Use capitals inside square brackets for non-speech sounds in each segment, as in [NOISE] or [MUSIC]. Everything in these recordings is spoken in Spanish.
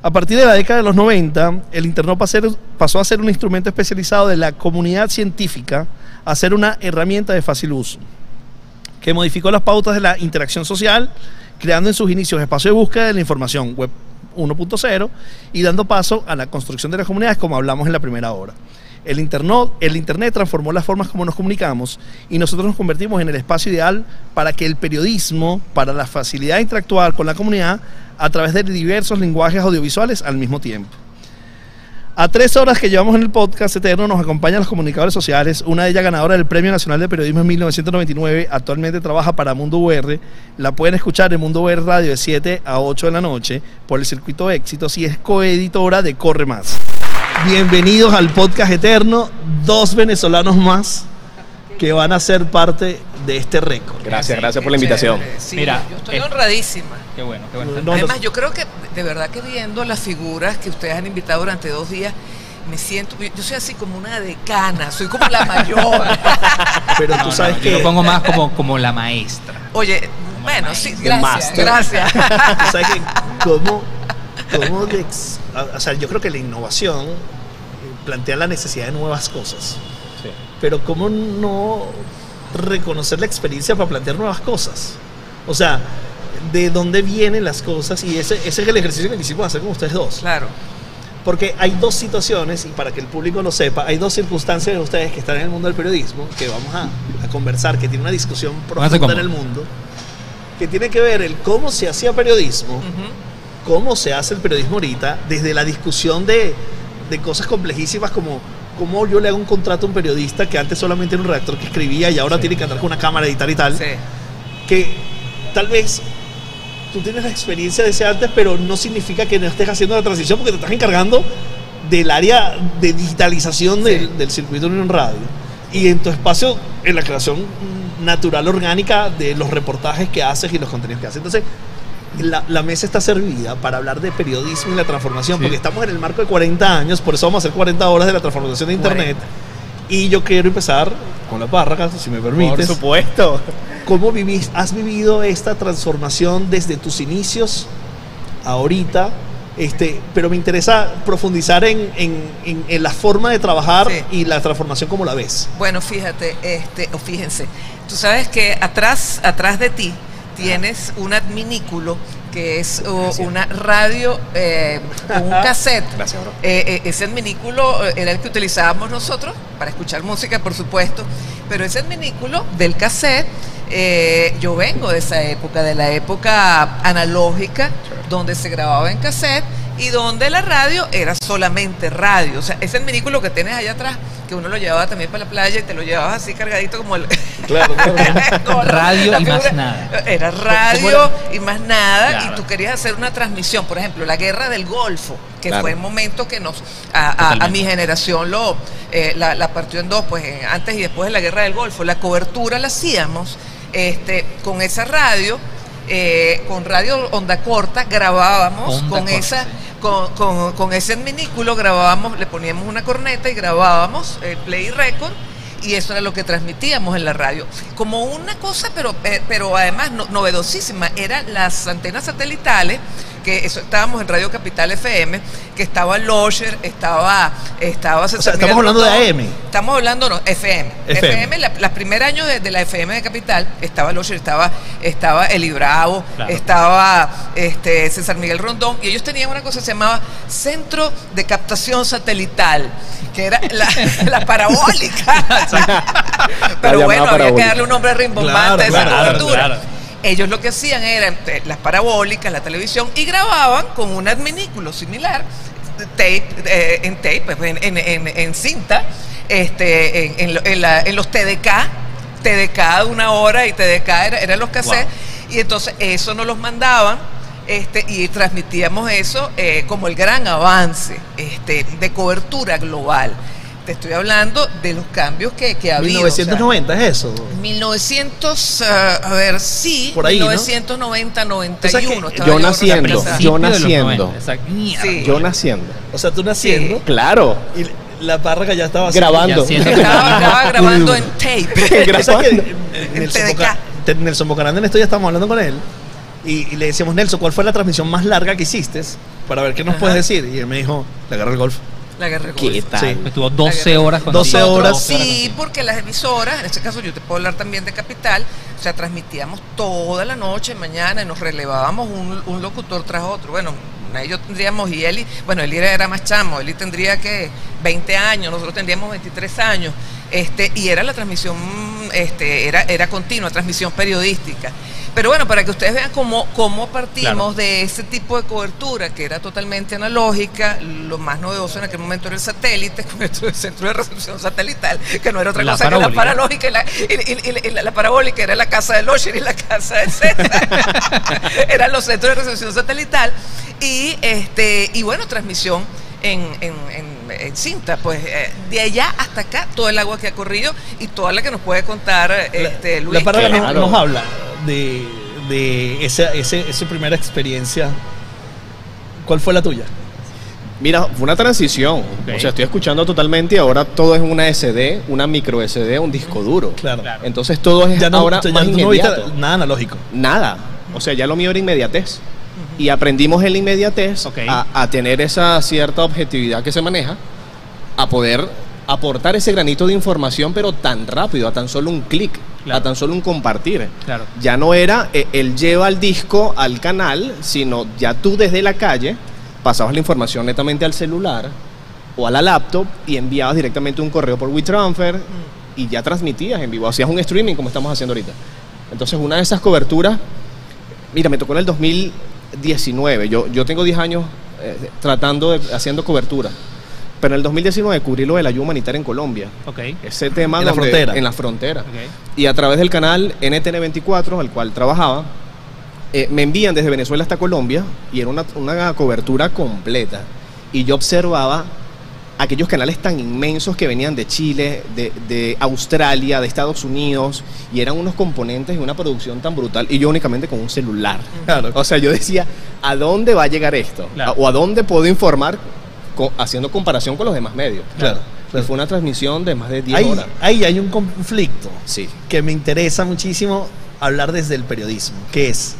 A partir de la década de los 90, el Internet pasó a ser un instrumento especializado de la comunidad científica a ser una herramienta de fácil uso, que modificó las pautas de la interacción social, creando en sus inicios espacio de búsqueda de la información web 1.0 y dando paso a la construcción de las comunidades como hablamos en la primera hora. El internet, el internet transformó las formas como nos comunicamos y nosotros nos convertimos en el espacio ideal para que el periodismo, para la facilidad de interactuar con la comunidad a través de diversos lenguajes audiovisuales al mismo tiempo. A tres horas que llevamos en el podcast Eterno nos acompañan los comunicadores sociales, una de ellas ganadora del Premio Nacional de Periodismo en 1999, actualmente trabaja para Mundo UR, la pueden escuchar en Mundo UR Radio de 7 a 8 de la noche por el circuito Éxitos y es coeditora de Corre Más. Bienvenidos al podcast Eterno, dos venezolanos más que van a ser parte de este récord. Gracias, gracias por la invitación. Mira, yo estoy honradísima. Qué bueno, qué bueno. Además, yo creo que de verdad que viendo las figuras que ustedes han invitado durante dos días, me siento, yo soy así como una decana, soy como la mayor. [LAUGHS] Pero tú sabes que... Yo lo pongo más como, como la maestra. Oye, bueno, sí, gracias, gracias. tú sabes que cómo, cómo o sea, yo creo que la innovación plantea la necesidad de nuevas cosas. Sí. Pero cómo no reconocer la experiencia para plantear nuevas cosas. O sea, de dónde vienen las cosas y ese, ese es el ejercicio que quisimos hacer con ustedes dos. Claro. Porque hay dos situaciones, y para que el público lo sepa, hay dos circunstancias de ustedes que están en el mundo del periodismo, que vamos a, a conversar, que tiene una discusión profunda en el mundo, que tiene que ver el cómo se hacía periodismo, cómo se hace el periodismo ahorita, desde la discusión de, de cosas complejísimas como cómo yo le hago un contrato a un periodista que antes solamente era un redactor que escribía y ahora tiene que andar con una cámara, editar y tal. Sí. Que tal vez tú tienes la experiencia de ese antes, pero no significa que no estés haciendo la transición porque te estás encargando del área de digitalización del, del, circuito en un radio. Y en tu espacio, en la creación natural, orgánica de los reportajes que haces y los contenidos que haces. Entonces, la, mesa está servida para hablar de periodismo y la transformación, porque estamos en el marco de 40 años, por eso vamos a hacer 40 horas de la transformación de Internet. Y yo quiero empezar con la barra, si me permites. Por supuesto. ¿Cómo vivís, has vivido esta transformación desde tus inicios ahorita? Este, pero me interesa profundizar en, en, la forma de trabajar y la transformación como la ves. Bueno, fíjate, este, o fíjense, tú sabes que atrás, atrás de ti tienes un adminículo que es una radio, eh, un [LAUGHS] cassette. Eh, eh, ese adminículo era el que utilizábamos nosotros para escuchar música, por supuesto, pero ese adminículo del cassette, yo vengo de esa época, de la época analógica, donde se grababa en cassette y donde la radio era solamente radio. O sea, ese adminículo que tienes allá atrás, que uno lo llevaba también para la playa y te lo llevabas así cargadito como el... Claro, [LAUGHS] [LAUGHS] radio y más nada. Era radio y más nada y tú querías hacer una transmisión, por ejemplo, la guerra del Golfo, que fue el momento que nos, a, mi generación lo, eh, la, partió en dos, pues antes y después de la guerra del Golfo. La cobertura la hacíamos este, con esa radio. Eh, con radio onda corta grabábamos con esa con, con, ese minículo grabábamos, le poníamos una corneta y grabábamos el play record y eso era lo que transmitíamos en la radio. Como una cosa, pero, eh, pero además novedosísima, eran las antenas satelitales que eso, estábamos en Radio Capital FM, que estaba Losher, estaba, estaba o sea, estamos hablando de AM. Estamos hablando, no, FM. FM, la, los primeros años de, la FM de Capital, estaba Losher, estaba, estaba Eli Bravo, estaba este, César Miguel Rondón, y ellos tenían una cosa que se llamaba Centro de Captación Satelital, que era la, [LAUGHS] parabólica. [LAUGHS] Pero bueno, había que darle un nombre rimbombante a esa cobertura. Ellos lo que hacían era eh, las parabólicas, la televisión, y grababan con un adminículo similar, tape, eh, en tape, pues, en, cinta, este, en, los TDK, TDK de una hora y TDK eran los cassettes, y entonces eso nos los mandaban. Este, y transmitíamos eso eh, como el gran avance este, de cobertura global. Te estoy hablando de los cambios que, que ha 1990 es eso. 1900, ah, a ver, sí, Por ahí, 1990, 91. yo naciendo, yo naciendo. Yo naciendo. O sea, tú naciendo. Claro. Y la parraca ya estaba grabando. Estaba, grabando en [LAUGHS] tape. [LAUGHS] grabando. Nelson, Boca, Nelson Bocarán en esto ya estamos hablando con él Y, le decíamos, Nelson, ¿cuál fue la transmisión más larga que hiciste? Para ver qué nos puedes decir. Y él me dijo, la guerra del golf. La guerra golf. ¿Qué tal? Sí. Estuvo 12 horas con 12 horas. Sí, porque las emisoras, en este caso yo te puedo hablar también de Capital, o sea, transmitíamos toda la noche, mañana, y nos relevábamos un, un locutor tras otro. Bueno, ellos tendríamos, y Eli, bueno, Eli era más chamo, Eli tendría que 20 años, nosotros tendríamos 23 años, este, y era la transmisión, este, era, era continua, transmisión periodística. Pero bueno, para que ustedes vean cómo, cómo partimos de ese tipo de cobertura que era totalmente analógica, lo más novedoso en aquel momento era el satélite, [LAUGHS] con el centro de recepción satelital, que no era otra cosa que la paralógica y la, la, parabólica era la casa de Losher y la casa de Z. [LAUGHS] Eran los centros de recepción satelital. Y, este, y bueno, transmisión en, cinta, pues eh, de allá hasta acá, todo el agua que ha corrido y toda la que nos puede contar este, Luis. La palabra nos, habla de, de esa, esa primera experiencia. ¿Cuál fue la tuya? Mira, fue una transición. O sea, estoy escuchando totalmente y ahora todo es una SD, una micro SD, un disco duro. Claro. Entonces todo es ya no, ahora ya no nada analógico. Nada. O sea, ya lo mío era inmediatez y aprendimos en la inmediatez a, tener esa cierta objetividad que se maneja, a poder aportar ese granito de información, pero tan rápido, a tan solo un clic, a tan solo un compartir. Claro. Ya no era el eh, él lleva el disco al canal, sino ya tú desde la calle pasabas la información netamente al celular o a la laptop y enviabas directamente un correo por WeTransfer mm. y ya transmitías en vivo, hacías un streaming como estamos haciendo ahorita. Entonces, una de esas coberturas, mira, me tocó en el 2000 19. Yo, yo tengo 10 años eh, tratando de, haciendo cobertura. Pero en el 2019 cubrí lo de la ayuda humanitaria en Colombia. Okay. Ese tema en la frontera. En la frontera. Y a través del canal NTN24, al cual trabajaba, eh, me envían desde Venezuela hasta Colombia y era una, una cobertura completa. Y yo observaba aquellos canales tan inmensos que venían de Chile, de, Australia, de Estados Unidos, y eran unos componentes y una producción tan brutal, y yo únicamente con un celular. O sea, yo decía, ¿a dónde va a llegar esto? ¿O a dónde puedo informar haciendo comparación con los demás medios? Claro. fue una transmisión de más de 10 horas. Ahí hay un conflicto sí. que me interesa muchísimo hablar desde el periodismo, que es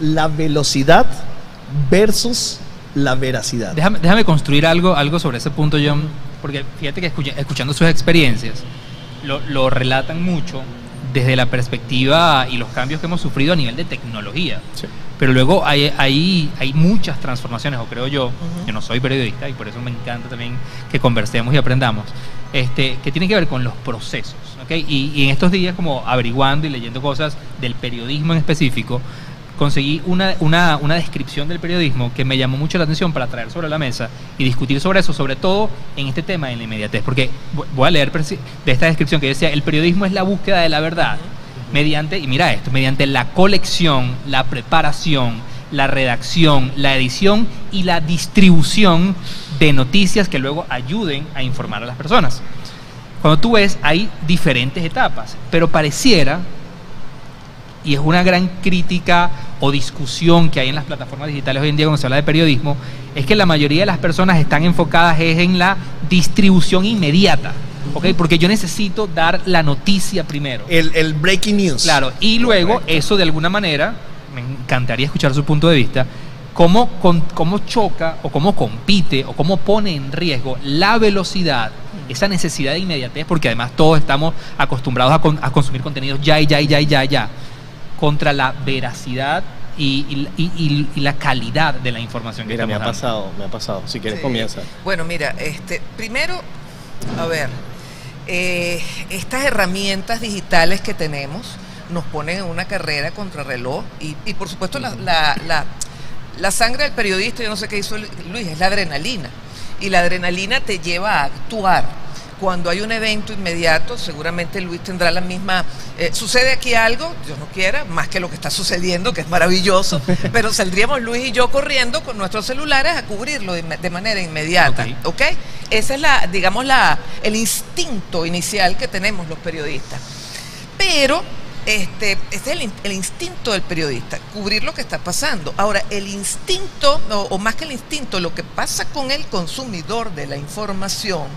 la velocidad versus la veracidad. Déjame, construir algo, algo sobre ese punto, John, porque fíjate que escuchando sus experiencias, lo, relatan mucho desde la perspectiva y los cambios que hemos sufrido a nivel de tecnología. Pero luego hay, hay, hay muchas transformaciones, o creo yo, que no soy periodista y por eso me encanta también que conversemos y aprendamos, este, que tienen que ver con los procesos. ¿okay? Y, y en estos días, como averiguando y leyendo cosas del periodismo en específico, conseguí una, una, una, descripción del periodismo que me llamó mucho la atención para traer sobre la mesa y discutir sobre eso, sobre todo en este tema en la inmediatez, porque voy a leer de esta descripción que decía, el periodismo es la búsqueda de la verdad mediante, y mira esto, mediante la colección, la preparación, la redacción, la edición y la distribución de noticias que luego ayuden a informar a las personas. Cuando tú ves, hay diferentes etapas, pero pareciera y es una gran crítica o discusión que hay en las plataformas digitales hoy en día cuando se habla de periodismo, es que la mayoría de las personas están enfocadas en la distribución inmediata. ¿Okay? Porque yo necesito dar la noticia primero. El, breaking news. Claro, y luego eso de alguna manera, me encantaría escuchar su punto de vista, cómo, cómo choca o cómo compite o cómo pone en riesgo la velocidad, esa necesidad de inmediatez, porque además todos estamos acostumbrados a, a consumir contenidos ya y ya y ya y ya. Ya contra la veracidad y, la calidad de la información que mira, me ha pasado, me ha pasado. Si quieres comienza. Bueno, mira, este, primero, a ver, eh, estas herramientas digitales que tenemos nos ponen en una carrera contra reloj y, y por supuesto la, la, la, sangre del periodista, yo no sé qué hizo Luis, es la adrenalina. Y la adrenalina te lleva a actuar cuando hay un evento inmediato, seguramente Luis tendrá la misma... Eh, sucede aquí algo, Dios no quiera, más que lo que está sucediendo, que es maravilloso, [LAUGHS] pero saldríamos Luis y yo corriendo con nuestros celulares a cubrirlo de, manera inmediata, ¿ok? Ese es la, digamos, la, el instinto inicial que tenemos los periodistas. Pero este, este, es el, instinto del periodista, cubrir lo que está pasando. Ahora, el instinto, o, más que el instinto, lo que pasa con el consumidor de la información,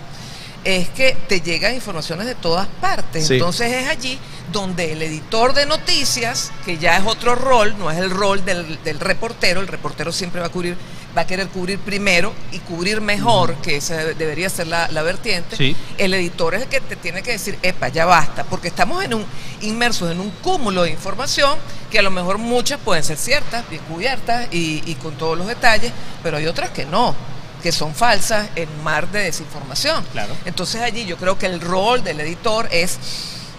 es que te llegan informaciones de todas partes. Sí. Entonces es allí donde el editor de noticias, que ya es otro rol, no es el rol del, del reportero, el reportero siempre va a cubrir, va a querer cubrir primero y cubrir mejor, que esa debería ser la, la vertiente. Sí. El editor es el que te tiene que decir, epa, ya basta, porque estamos en un inmersos en un cúmulo de información que a lo mejor muchas pueden ser ciertas, bien cubiertas y, y con todos los detalles, pero hay otras que no que son falsas en mar de desinformación. Claro. Entonces allí yo creo que el rol del editor es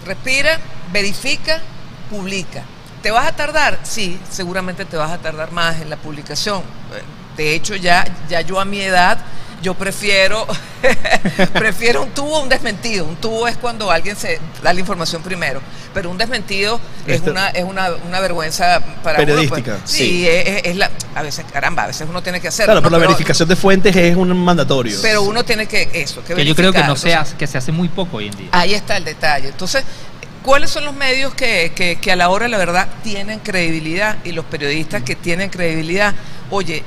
respira, verifica, publica. ¿Te vas a tardar? Sí, seguramente te vas a tardar más en la publicación. Eh, De hecho, ya, ya yo a mi edad, yo prefiero, [LAUGHS] prefiero un tubo o un desmentido. Un tubo es cuando alguien se da la información primero, pero un desmentido es una, es una, una vergüenza para uno, pues. Periodística. Sí, Sí. Es, la, a veces, caramba, a veces uno tiene que hacerlo. Claro, ¿no? pero la Pero- verificación de fuentes es un mandatorio. pero uno tiene que, eso, que Que yo creo que no se hace, que se hace muy poco hoy en día. Ahí está el detalle. Entonces, ¿cuáles son los medios que, que- que a la hora de la verdad tienen credibilidad y los periodistas que tienen credibilidad? Oye,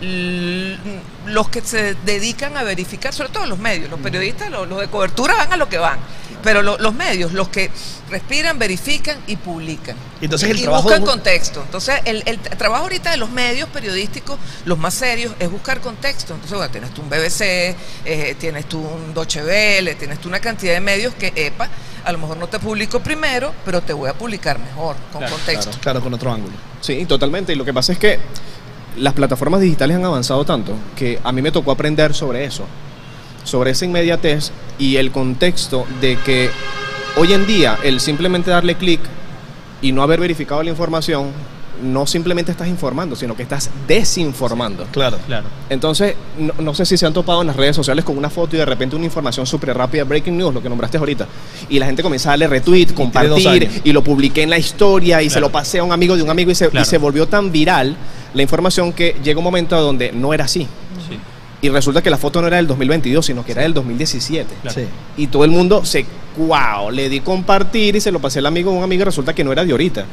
los que se dedican a verificar, sobre todo los medios, los periodistas, los, los de cobertura van a lo que van, pero lo- los medios, los que respiran, verifican y publican. Entonces, el y trabajo buscan de contexto. Entonces, el, el trabajo ahorita de los medios periodísticos, los más serios, es buscar contexto. Entonces, bueno, tienes tú un BBC, eh, tienes tú un Deutsche Welle, tienes tú una cantidad de medios que, epa, a lo mejor no te publico primero, pero te voy a publicar mejor, con Claro, contexto. Claro, con otro ángulo. Sí, totalmente. Y lo que pasa es que las plataformas digitales han avanzado tanto que a mí me tocó aprender sobre eso, sobre esa inmediatez y el contexto de que hoy en día el simplemente darle clic y no haber verificado la información, no simplemente estás informando, sino que estás desinformando. Claro. Claro. Entonces, no, no sé si se han topado en las redes sociales con una foto y de repente una información súper rápida, breaking news, lo que nombraste ahorita, y la gente comienza a darle retweet, compartir, y lo publiqué en la historia, y se lo pasé a un amigo de un amigo, y se, y se volvió tan viral la información que llega un momento a donde no era así. Sí. Y resulta que la foto no era del 2022, sino que era del 2017. Claro. Sí. Y todo el mundo se, wow, le di compartir y se lo pasé al amigo de un amigo y resulta que no era de ahorita.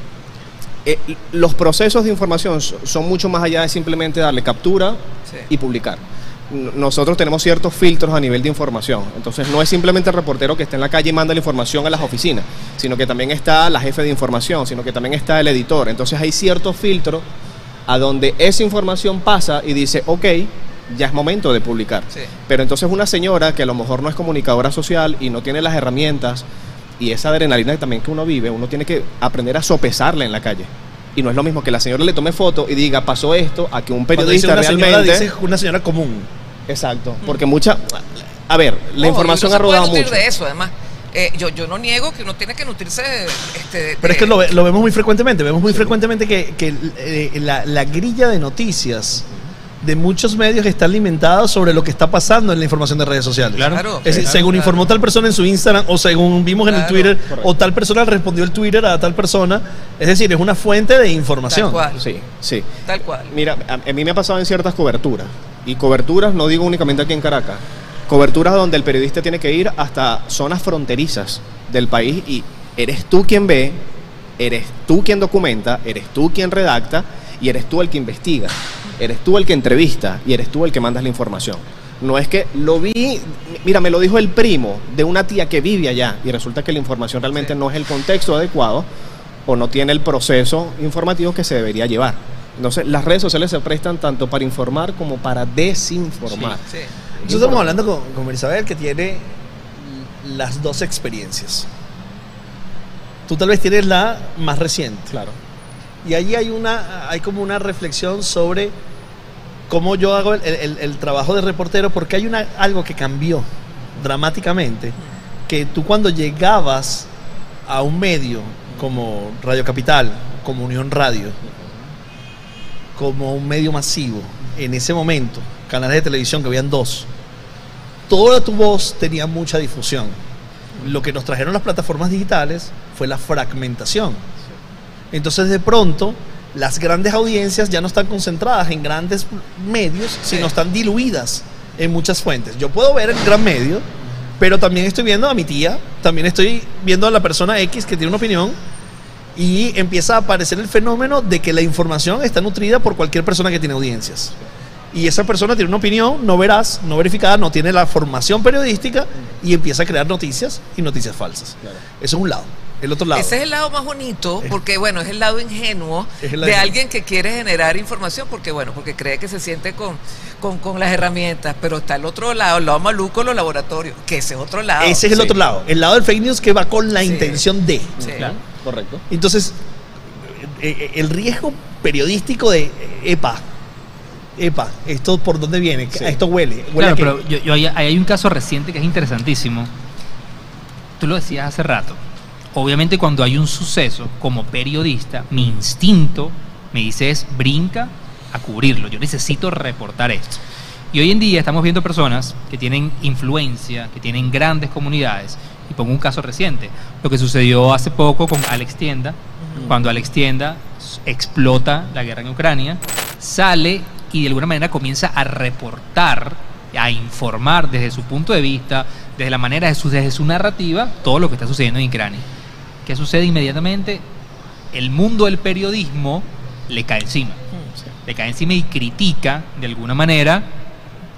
Eh, los procesos de información so- son mucho más allá de simplemente darle captura Sí. y publicar. Nosotros tenemos ciertos filtros a nivel de información. Entonces no es simplemente el reportero que está en la calle y manda la información a las oficinas, sino que también está la jefe de información, sino que también está el editor. Entonces hay ciertos filtros a donde esa información pasa y dice, ok, ya es momento de publicar. Sí. Pero entonces una señora que a lo mejor no es comunicadora social y no tiene las herramientas y esa adrenalina también que uno vive, uno tiene que aprender a sopesarla en la calle. Y no es lo mismo que la señora le tome foto y diga, pasó esto, a que un Cuando dice periodista una señora, realmente... dice una señora común. Exacto, porque mucha... A ver, la Ojo, información ha rodado nutrir mucho. de eso, además. Eh, yo, yo no niego que uno tiene que nutrirse de, este, de- Pero es que lo, lo vemos muy frecuentemente. Vemos muy frecuentemente que, que, eh, la, la grilla de noticias de muchos medios está alimentada sobre lo que está pasando en la información de redes sociales. Claro. Claro. Es decir, Claro, según claro. informó tal persona en su Instagram o según vimos en el Twitter correcto. o tal persona respondió el Twitter a tal persona. Es decir, es una fuente de información. Tal cual. Sí, sí. Tal cual. Mira, a, a mí me ha pasado en ciertas coberturas. Y coberturas, no digo únicamente aquí en Caracas, coberturas donde el periodista tiene que ir hasta zonas fronterizas del país y eres tú quien ve, eres tú quien documenta, eres tú quien redacta y eres tú el que investiga, eres tú el que entrevista y eres tú el que mandas la información. No es que lo vi, mira, me lo dijo el primo de una tía que vive allá y resulta que la información realmente Sí. no es el contexto adecuado o no tiene el proceso informativo que se debería llevar. Entonces, las redes sociales se prestan tanto para informar como para desinformar. Sí. Nosotros estamos hablando con, con Marisabel que tiene las dos experiencias. Tú tal vez tienes la más reciente. Claro. Y allí hay una, hay como una reflexión sobre cómo yo hago el, el- trabajo de reportero, porque hay una, algo que cambió dramáticamente, que tú cuando llegabas a un medio como Radio Capital, como Unión Radio, como un medio masivo, en ese momento, canales de televisión que habían dos, toda tu voz tenía mucha difusión. Lo que nos trajeron las plataformas digitales fue la fragmentación. Entonces de pronto las grandes audiencias ya no están concentradas en grandes medios, sino están diluidas en muchas fuentes. Yo puedo ver el gran medio, pero también estoy viendo a mi tía, también estoy viendo a la persona X que tiene una opinión y empieza a aparecer el fenómeno de que la información está nutrida por cualquier persona que tiene audiencias. Y esa persona tiene una opinión no veraz, no verificada, no tiene la formación periodística y empieza a crear noticias y noticias falsas. Claro. Eso es un lado. El otro lado. Ese es el lado más bonito, porque bueno, es el lado ingenuo Es el lado de alguien que quiere generar información, porque bueno, porque cree que se siente con, con, con las herramientas, pero está el otro lado, el lado maluco, los laboratorios, que ese es otro lado. Ese es el Sí. otro lado. El lado del fake news que va con la Sí. intención de. Sí. Claro, correcto. Entonces, eh, eh, el riesgo periodístico de, eh, epa, epa, esto por dónde viene, Sí. esto huele. huele Claro, pero yo, yo- ahí hay un caso reciente que es interesantísimo. Tú lo decías hace rato. Obviamente cuando hay un suceso, como periodista, mi instinto me dice es brinca a cubrirlo. Yo necesito reportar esto. Y hoy en día estamos viendo personas que tienen influencia, que tienen grandes comunidades. Y pongo un caso reciente, lo que sucedió hace poco con Alex Tienda, cuando Alex Tienda explota la guerra en Ucrania, sale y de alguna manera comienza a reportar, a informar desde su punto de vista, desde la manera de su, desde su narrativa, todo lo que está sucediendo en Ucrania. ¿Qué sucede inmediatamente? El mundo del periodismo le cae encima. Le cae encima y critica de alguna manera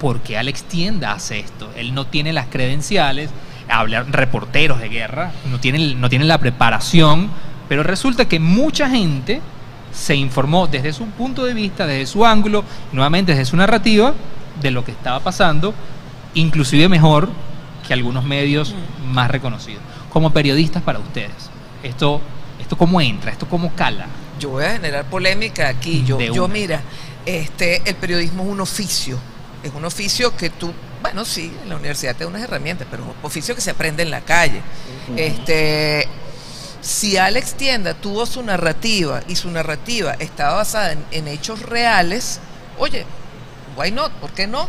por qué Alex Tienda hace esto. Él no tiene las credenciales, hablan reporteros de guerra, no tienen, no tienen la preparación, pero resulta que mucha gente se informó desde su punto de vista, desde su ángulo, nuevamente desde su narrativa, de lo que estaba pasando, inclusive mejor que algunos medios más reconocidos. Como periodistas para ustedes, esto, esto cómo entra, esto cómo cala. Yo voy a generar polémica aquí. Yo, yo mira, este, el periodismo es un oficio. Es un oficio que tú, bueno, sí, en la universidad te da unas herramientas, pero es un oficio que se aprende en la calle. Este, si Alex Tienda tuvo su narrativa y su narrativa estaba basada en, en hechos reales, oye, why not? ¿Por qué no?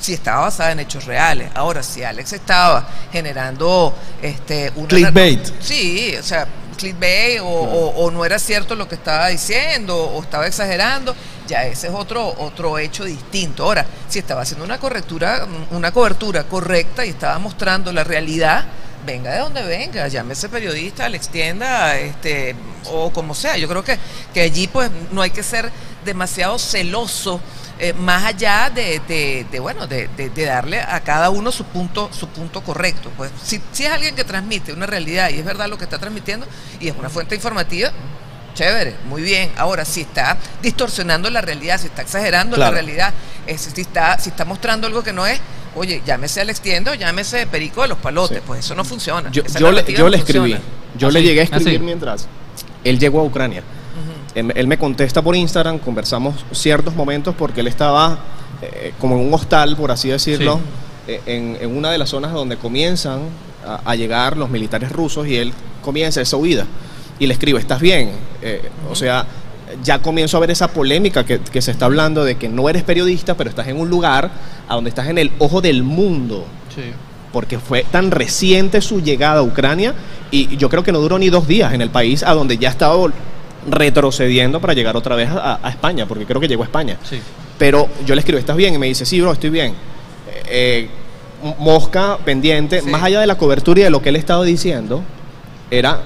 Si estaba basada en hechos reales. Ahora, si Alex estaba generando este, una Clickbait. Sí, o sea, clickbait o, o- o no era cierto lo que estaba diciendo o estaba exagerando, ya ese es otro otro hecho distinto. Ahora, si estaba haciendo una correctura, una cobertura correcta y estaba mostrando la realidad, venga de donde venga, llámese periodista, le extienda, este, o como sea. Yo creo que, que allí pues no hay que ser demasiado celoso. Eh, más allá de, de- de, bueno de, de- de darle a cada uno su punto su punto correcto pues si, si es alguien que transmite una realidad y es verdad lo que está transmitiendo y es una fuente informativa chévere muy bien ahora si está distorsionando la realidad si está exagerando Claro. la realidad es- si está si está mostrando algo que no es oye llámese al extiendo llámese perico de los palotes Sí. pues eso no funciona Yo, le, yo no le escribí. Yo le llegué a escribir mientras él llegó a Ucrania. Él, él me contesta por Instagram, conversamos ciertos momentos porque él estaba eh, como en un hostal, por así decirlo, eh, en, en una de las zonas donde comienzan a, a llegar los militares rusos y él comienza esa huida. Y le escribo, ¿estás bien? Eh, O sea, ya comienzo a ver esa polémica que, que se está hablando de que no eres periodista, pero estás en un lugar a donde estás en el ojo del mundo porque fue tan reciente su llegada a Ucrania y yo creo que no duró ni dos días en el país a donde ya estaba retrocediendo para llegar otra vez a, a España, porque creo que llegó a España. Sí. Pero yo le escribo, ¿estás bien? Y me dice, sí, bro, estoy bien. Eh, m- mosca pendiente, Sí. más allá de la cobertura y de lo que él estaba diciendo, era,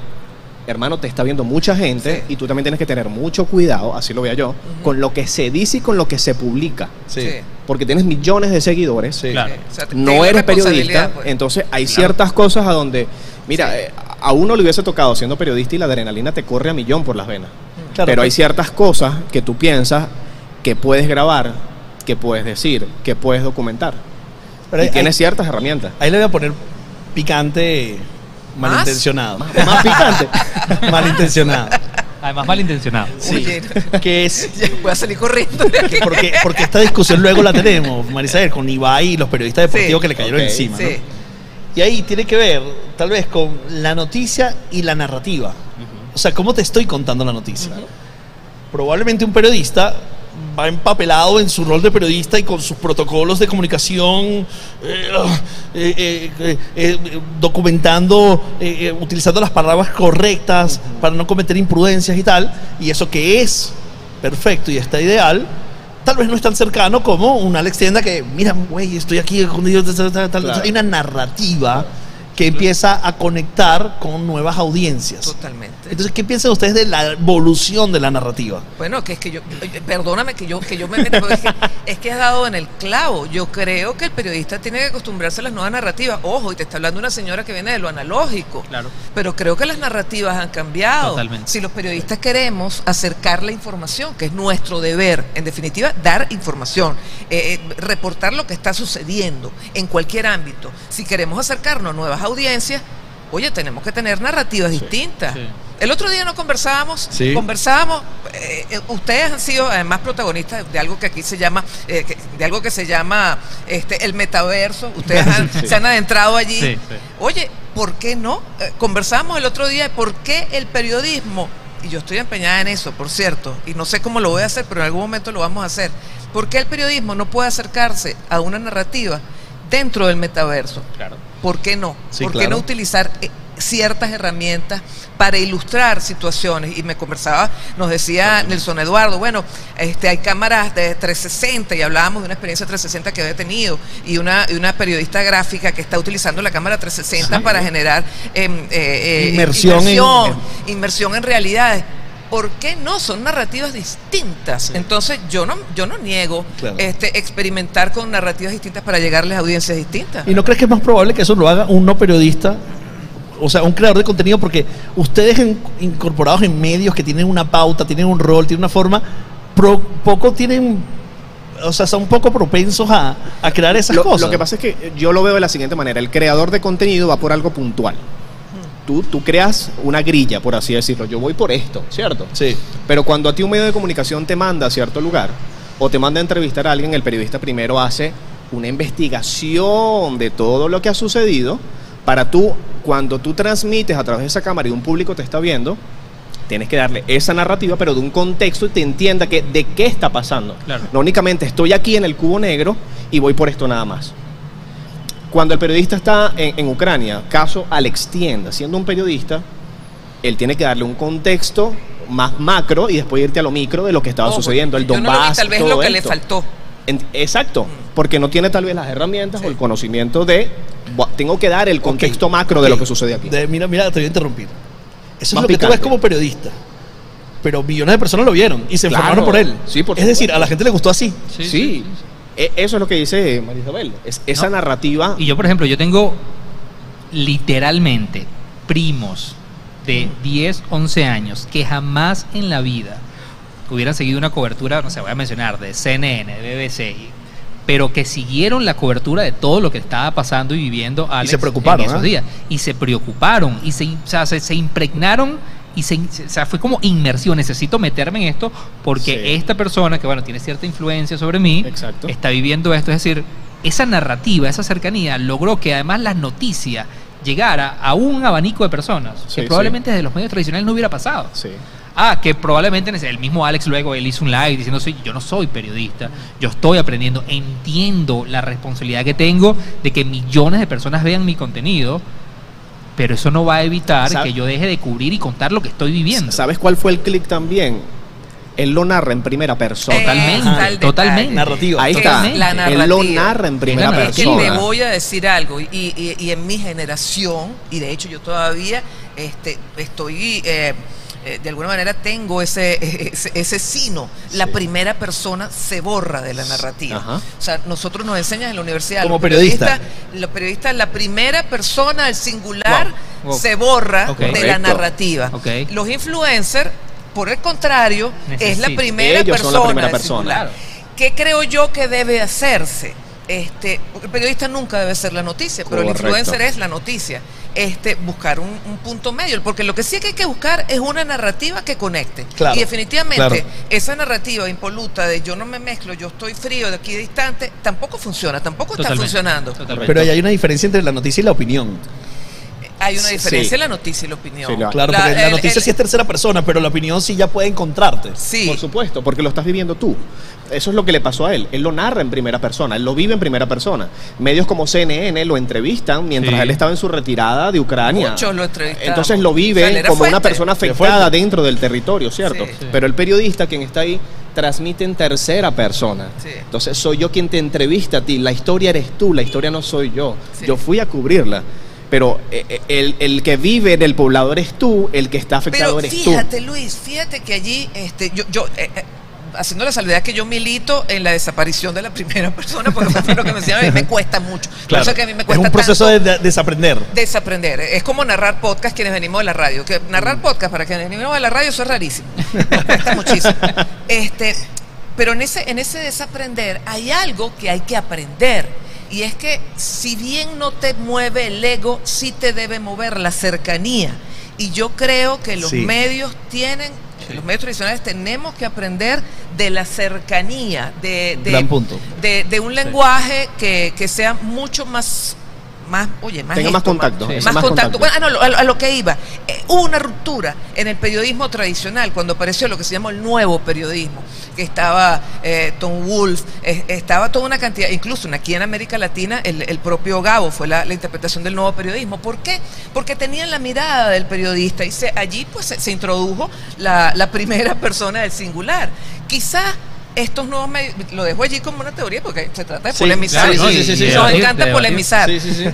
hermano, te está viendo mucha gente Sí. y tú también tienes que tener mucho cuidado, así lo veo yo, con lo que se dice y con lo que se publica. Sí. Sí. Porque tienes millones de seguidores Sí. Claro. Sí, o sea, no eres periodista, pues. entonces hay Claro. ciertas cosas a donde, mira, Sí. eh, a uno le hubiese tocado siendo periodista y la adrenalina te corre a millón por las venas. Claro, pero hay pues. ciertas cosas que tú piensas que puedes grabar, que puedes decir, que puedes documentar. Pero y ahí- tienes ciertas herramientas. Ahí le voy a poner picante malintencionado. Más picante. [LAUGHS] malintencionado. Además malintencionado. Sí. Oye, Que [LAUGHS] es [LAUGHS] voy a salir corriendo. de aquí. que porque, porque esta discusión luego la tenemos, Marisabel, con Ibai y los periodistas deportivos Sí. que le cayeron encima. ¿no? Y ahí tiene que ver, tal vez, con la noticia y la narrativa. O sea, ¿cómo te estoy contando la noticia? Probablemente un periodista va empapelado en su rol de periodista y con sus protocolos de comunicación, eh, eh, eh, documentando, utilizando las palabras correctas para no cometer imprudencias y tal. Y eso que es perfecto y está ideal, tal vez no es tan cercano como un Alex Tienda que, mira, güey, estoy aquí escondido, tal, tal, tal, tal. Claro. hay una narrativa que empieza a conectar con nuevas audiencias. Totalmente. Entonces, ¿qué piensan ustedes de la evolución de la narrativa? Bueno, que es que yo, perdóname que yo, que yo me meta, es, que, [LAUGHS] es que has dado en el clavo. Yo creo que el periodista tiene que acostumbrarse a las nuevas narrativas. Ojo, y te está hablando una señora que viene de lo analógico. Claro. Pero creo que las narrativas han cambiado. Totalmente. Si los periodistas queremos acercar la información, que es nuestro deber, en definitiva, dar información, eh, eh, reportar lo que está sucediendo en cualquier ámbito. Si queremos acercarnos a nuevas audiencias, oye, tenemos que tener narrativas distintas. sí. El otro día no conversábamos, Sí. conversábamos, eh, eh, ustedes han sido además protagonistas de algo que aquí se llama, eh, que- de algo que se llama este, el metaverso, ustedes [LAUGHS] han- se han adentrado allí. Oye, ¿por qué no? Eh, conversábamos el otro día de por qué el periodismo, y yo estoy empeñada en eso, por cierto, y no sé cómo lo voy a hacer, pero en algún momento lo vamos a hacer, ¿por qué el periodismo no puede acercarse a una narrativa dentro del metaverso? Claro. ¿Por qué no? Sí, ¿Por qué no utilizar eh, ciertas herramientas para ilustrar situaciones? Y me conversaba, nos decía Nelson Eduardo, bueno, este, hay cámaras de 360 y hablábamos de una experiencia 360 que había tenido y una, y una periodista gráfica que está utilizando la cámara 360 para generar em, eh, eh, Inmersión en- inmersión en realidades. ¿Por qué no? Son narrativas distintas. Entonces yo no, yo no niego Claro. este, experimentar con narrativas distintas para llegarles a audiencias distintas. ¿Y no crees que es más probable que eso lo haga un no periodista? O sea, un creador de contenido, porque ustedes en- incorporados en medios que tienen una pauta, tienen un rol, tienen una forma, pro- poco tienen, o sea, son poco propensos a, a crear esas Lo, cosas. lo que pasa es que yo lo veo de la siguiente manera. El creador de contenido va por algo puntual. Tú, tú creas una grilla, por así decirlo. Yo voy por esto, ¿cierto? Sí. Pero cuando a ti un medio de comunicación te manda a cierto lugar o te manda a entrevistar a alguien, el periodista primero hace una investigación de todo lo que ha sucedido para tú, cuando tú transmites a través de esa cámara y un público te está viendo, tienes que darle esa narrativa, pero de un contexto y te entienda que de qué está pasando. Claro. No únicamente estoy aquí en el cubo negro y voy por esto nada más. Cuando el periodista está en, en Ucrania, caso Alex Tienda, siendo un periodista, él tiene que darle un contexto más macro y después irte a lo micro de lo que estaba Ojo, sucediendo, el yo no lo vi, Donbass, tal vez todo lo que le faltó. En- exacto, porque no tiene tal vez las herramientas Sí. o el conocimiento de "Buah, tengo que dar el contexto macro de lo que sucede aquí. De- mira, mira, te voy a interrumpir. Eso Más es lo que tú ves como periodista. Pero millones de personas lo vieron y se Claro. informaron por él. Sí, por es decir, a la gente le gustó así. Sí, eso es lo que dice María Isabel. Es, esa No. narrativa Y yo, por ejemplo, yo tengo literalmente primos de 10, 11 años que jamás en la vida hubieran seguido una cobertura, no sé, voy a mencionar, de CNN, de BBC, y- pero que siguieron la cobertura de todo lo que estaba pasando y viviendo Alex se preocuparon, en esos ¿ah? días. Y se preocuparon y se, o sea, se, se impregnaron y se, o sea, fue como inmersión. Necesito meterme en esto porque Sí. esta persona que, bueno, tiene cierta influencia sobre mí, Exacto. está viviendo esto. Es decir, esa narrativa, esa cercanía logró que además la noticia llegara a un abanico de personas Sí, que sí. probablemente desde los medios tradicionales no hubiera pasado. Sí. Ah, que probablemente el mismo Alex luego él hizo un live diciendo, "Sí, yo no soy periodista, yo estoy aprendiendo, entiendo la responsabilidad que tengo de que millones de personas vean mi contenido, pero eso no va a evitar que yo deje de cubrir y contar lo que estoy viviendo. ¿Sabes cuál fue el clic también? Él lo narra en primera persona. Totalmente, el totalmente. detalle. Narrativa. Ahí Es está. la Él lo narra en primera Es persona. te voy a decir algo, y, y- y en mi generación, y de hecho yo todavía este, estoy, eh, eh, de alguna manera tengo ese, ese, ese sino, la primera persona se borra de la narrativa. Ajá. O sea, nosotros nos enseñan en la universidad. Como los periodista. periodistas- Los periodistas, la primera persona, el singular, Wow, wow. se borra de la narrativa. Los influencers, por el contrario, es la primera Ellos son persona. la primera el persona. singular. Claro. ¿Qué creo yo que debe hacerse? Este, porque el periodista nunca debe ser la noticia, pero el influencer es la noticia. Este, buscar un, un punto medio, porque lo que sí que hay que buscar es una narrativa que conecte. Claro, y definitivamente claro. esa narrativa impoluta de yo no me mezclo, yo estoy frío de aquí distante, tampoco funciona, tampoco está funcionando. totalmente. Pero ahí hay una diferencia entre la noticia y la opinión. Hay una Sí. diferencia en la noticia y la opinión. Sí, la- Claro, porque la el- noticia el- sí es tercera persona, pero la opinión sí ya puede encontrarte. Sí. Por supuesto, porque lo estás viviendo tú. Eso es lo que le pasó a él. Él lo narra en primera persona, él lo vive en primera persona. Medios como CNN lo entrevistan mientras Sí. él estaba en su retirada de Ucrania. Muchos lo entrevistamos. Entonces lo O vive sea, él era como una persona afectada dentro del territorio, ¿cierto? Sí. Sí. Pero el periodista, quien está ahí, transmite en tercera persona. Sí. Entonces soy yo quien te entrevista a ti. La historia eres tú, la historia no soy yo. Sí. Yo fui a cubrirla. Pero eh, eh, el, el que vive en el poblado eres tú, el que está afectado Pero eres fíjate, tú. Luis, fíjate que allí, este, yo, yo eh, eh, haciendo la salvedad que yo milito en la desaparición de la [LAUGHS] primera persona, porque fue lo que me decían, a mí me cuesta mucho. Claro. eso que a mí me es cuesta un proceso tanto de, de- desaprender. desaprender. Es como narrar podcast quienes venimos de la radio. Que narrar podcast para quienes venimos de la radio, eso es rarísimo. Nos cuesta [LAUGHS] muchísimo. Este, pero en ese, en ese desaprender hay algo que hay que aprender. Y es que si bien no te mueve el ego, sí te debe mover la cercanía. Y yo creo que los Sí. medios tienen, los medios tradicionales tenemos que aprender de la cercanía, de, de, Gran punto. de, de un lenguaje que, que sea mucho más, más oye, más Tenga más contacto, más, sí. más más contacto. contacto. Bueno, ah, no, a, lo, a lo que iba. Eh, hubo una ruptura en el periodismo tradicional cuando apareció lo que se llamó el nuevo periodismo, que estaba eh, Tom Wolf, eh, estaba toda una cantidad, incluso aquí en América Latina, el, el propio Gabo fue la, la interpretación del nuevo periodismo. ¿Por qué? Porque tenían la mirada del periodista y se, allí pues se, se introdujo la, la primera [LAUGHS] persona del singular. Quizás estos nuevos medios, lo dejo allí como una teoría porque se trata de Sí, polemizar. claro, sí, sí, nos debatir, encanta debatir. polemizar. Sí, sí, sí.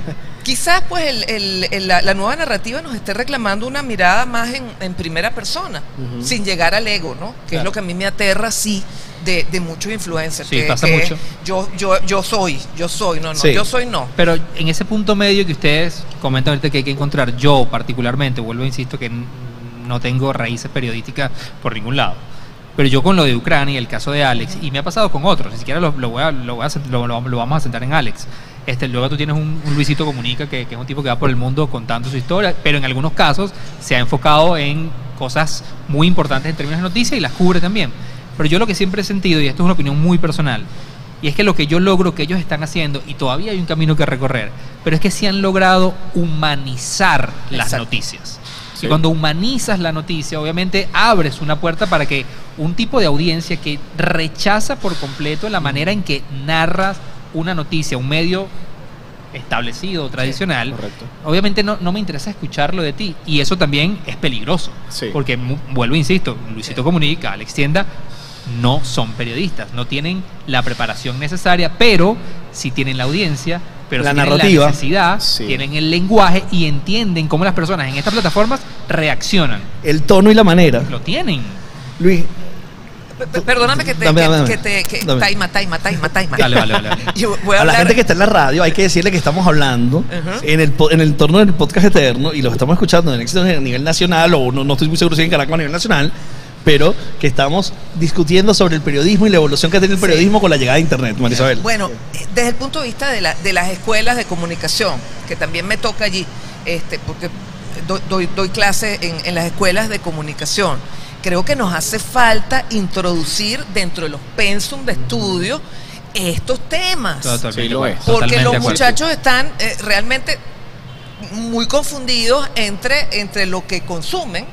Quizás pues el- el- el- la, la nueva narrativa nos esté reclamando una mirada más en, en primera persona, sin llegar al ego, ¿no? Que es lo que a mí me aterra, sí, de, de muchos influencers. Sí, que- pasa que mucho. Yo, yo, yo soy, yo soy, no, no, Sí. yo soy no. Pero en ese punto medio que ustedes comentan ahorita que hay que encontrar, yo particularmente, vuelvo e insisto que no tengo raíces periodísticas por ningún lado. Pero yo con lo de Ucrania y el caso de Alex, y me ha pasado con otros, ni siquiera lo, lo voy a- lo voy a lo- vamos a sentar en Alex. Este, luego tú tienes un, un Luisito Comunica que, que es un tipo que va por el mundo contando su historia, pero en algunos casos se ha enfocado en cosas muy importantes en términos de noticias y las cubre también. Pero yo lo que siempre he sentido, y esto es una opinión muy personal, y es que lo que yo logro que ellos están haciendo, y todavía hay un camino que recorrer, pero es que sí han logrado humanizar las noticias. Sí. Y cuando humanizas la noticia, obviamente abres una puerta para que un tipo de audiencia que rechaza por completo la manera en que narras una noticia, un medio establecido, tradicional, obviamente no, no me interesa escucharlo de ti. Y eso también es peligroso. Sí. Porque, vuelvo, insisto, Luisito Comunica, Alex Tienda, no son periodistas, no tienen la preparación necesaria, pero sí tienen la audiencia, pero La sí tienen narrativa. la necesidad, Sí. tienen el lenguaje y entienden cómo las personas en estas plataformas reaccionan. El tono y la manera. Lo tienen. Luis, Perdóname que te... Dame, que, dame, que dame. te que, Dame. taima, taima, taima, taima. Dale, vale, vale. vale. [LAUGHS] Yo voy a a la gente que está en la radio hay que decirle que estamos hablando en, el, po- en el entorno del podcast eterno y los estamos escuchando en éxito a nivel nacional o no, no estoy muy seguro si en Caracas a nivel nacional, pero que estamos discutiendo sobre el periodismo y la evolución que ha tenido el Sí. periodismo con la llegada de Internet, Marisabel. Bueno, desde el punto de vista de, la- de las escuelas de comunicación, que también me toca allí, este, porque doy, doy, doy clase en, en las escuelas de comunicación, creo que nos hace falta introducir dentro de los pensum de estudio estos temas. Sí, lo es. Porque totalmente los muchachos están eh, realmente muy confundidos entre, entre lo que consumen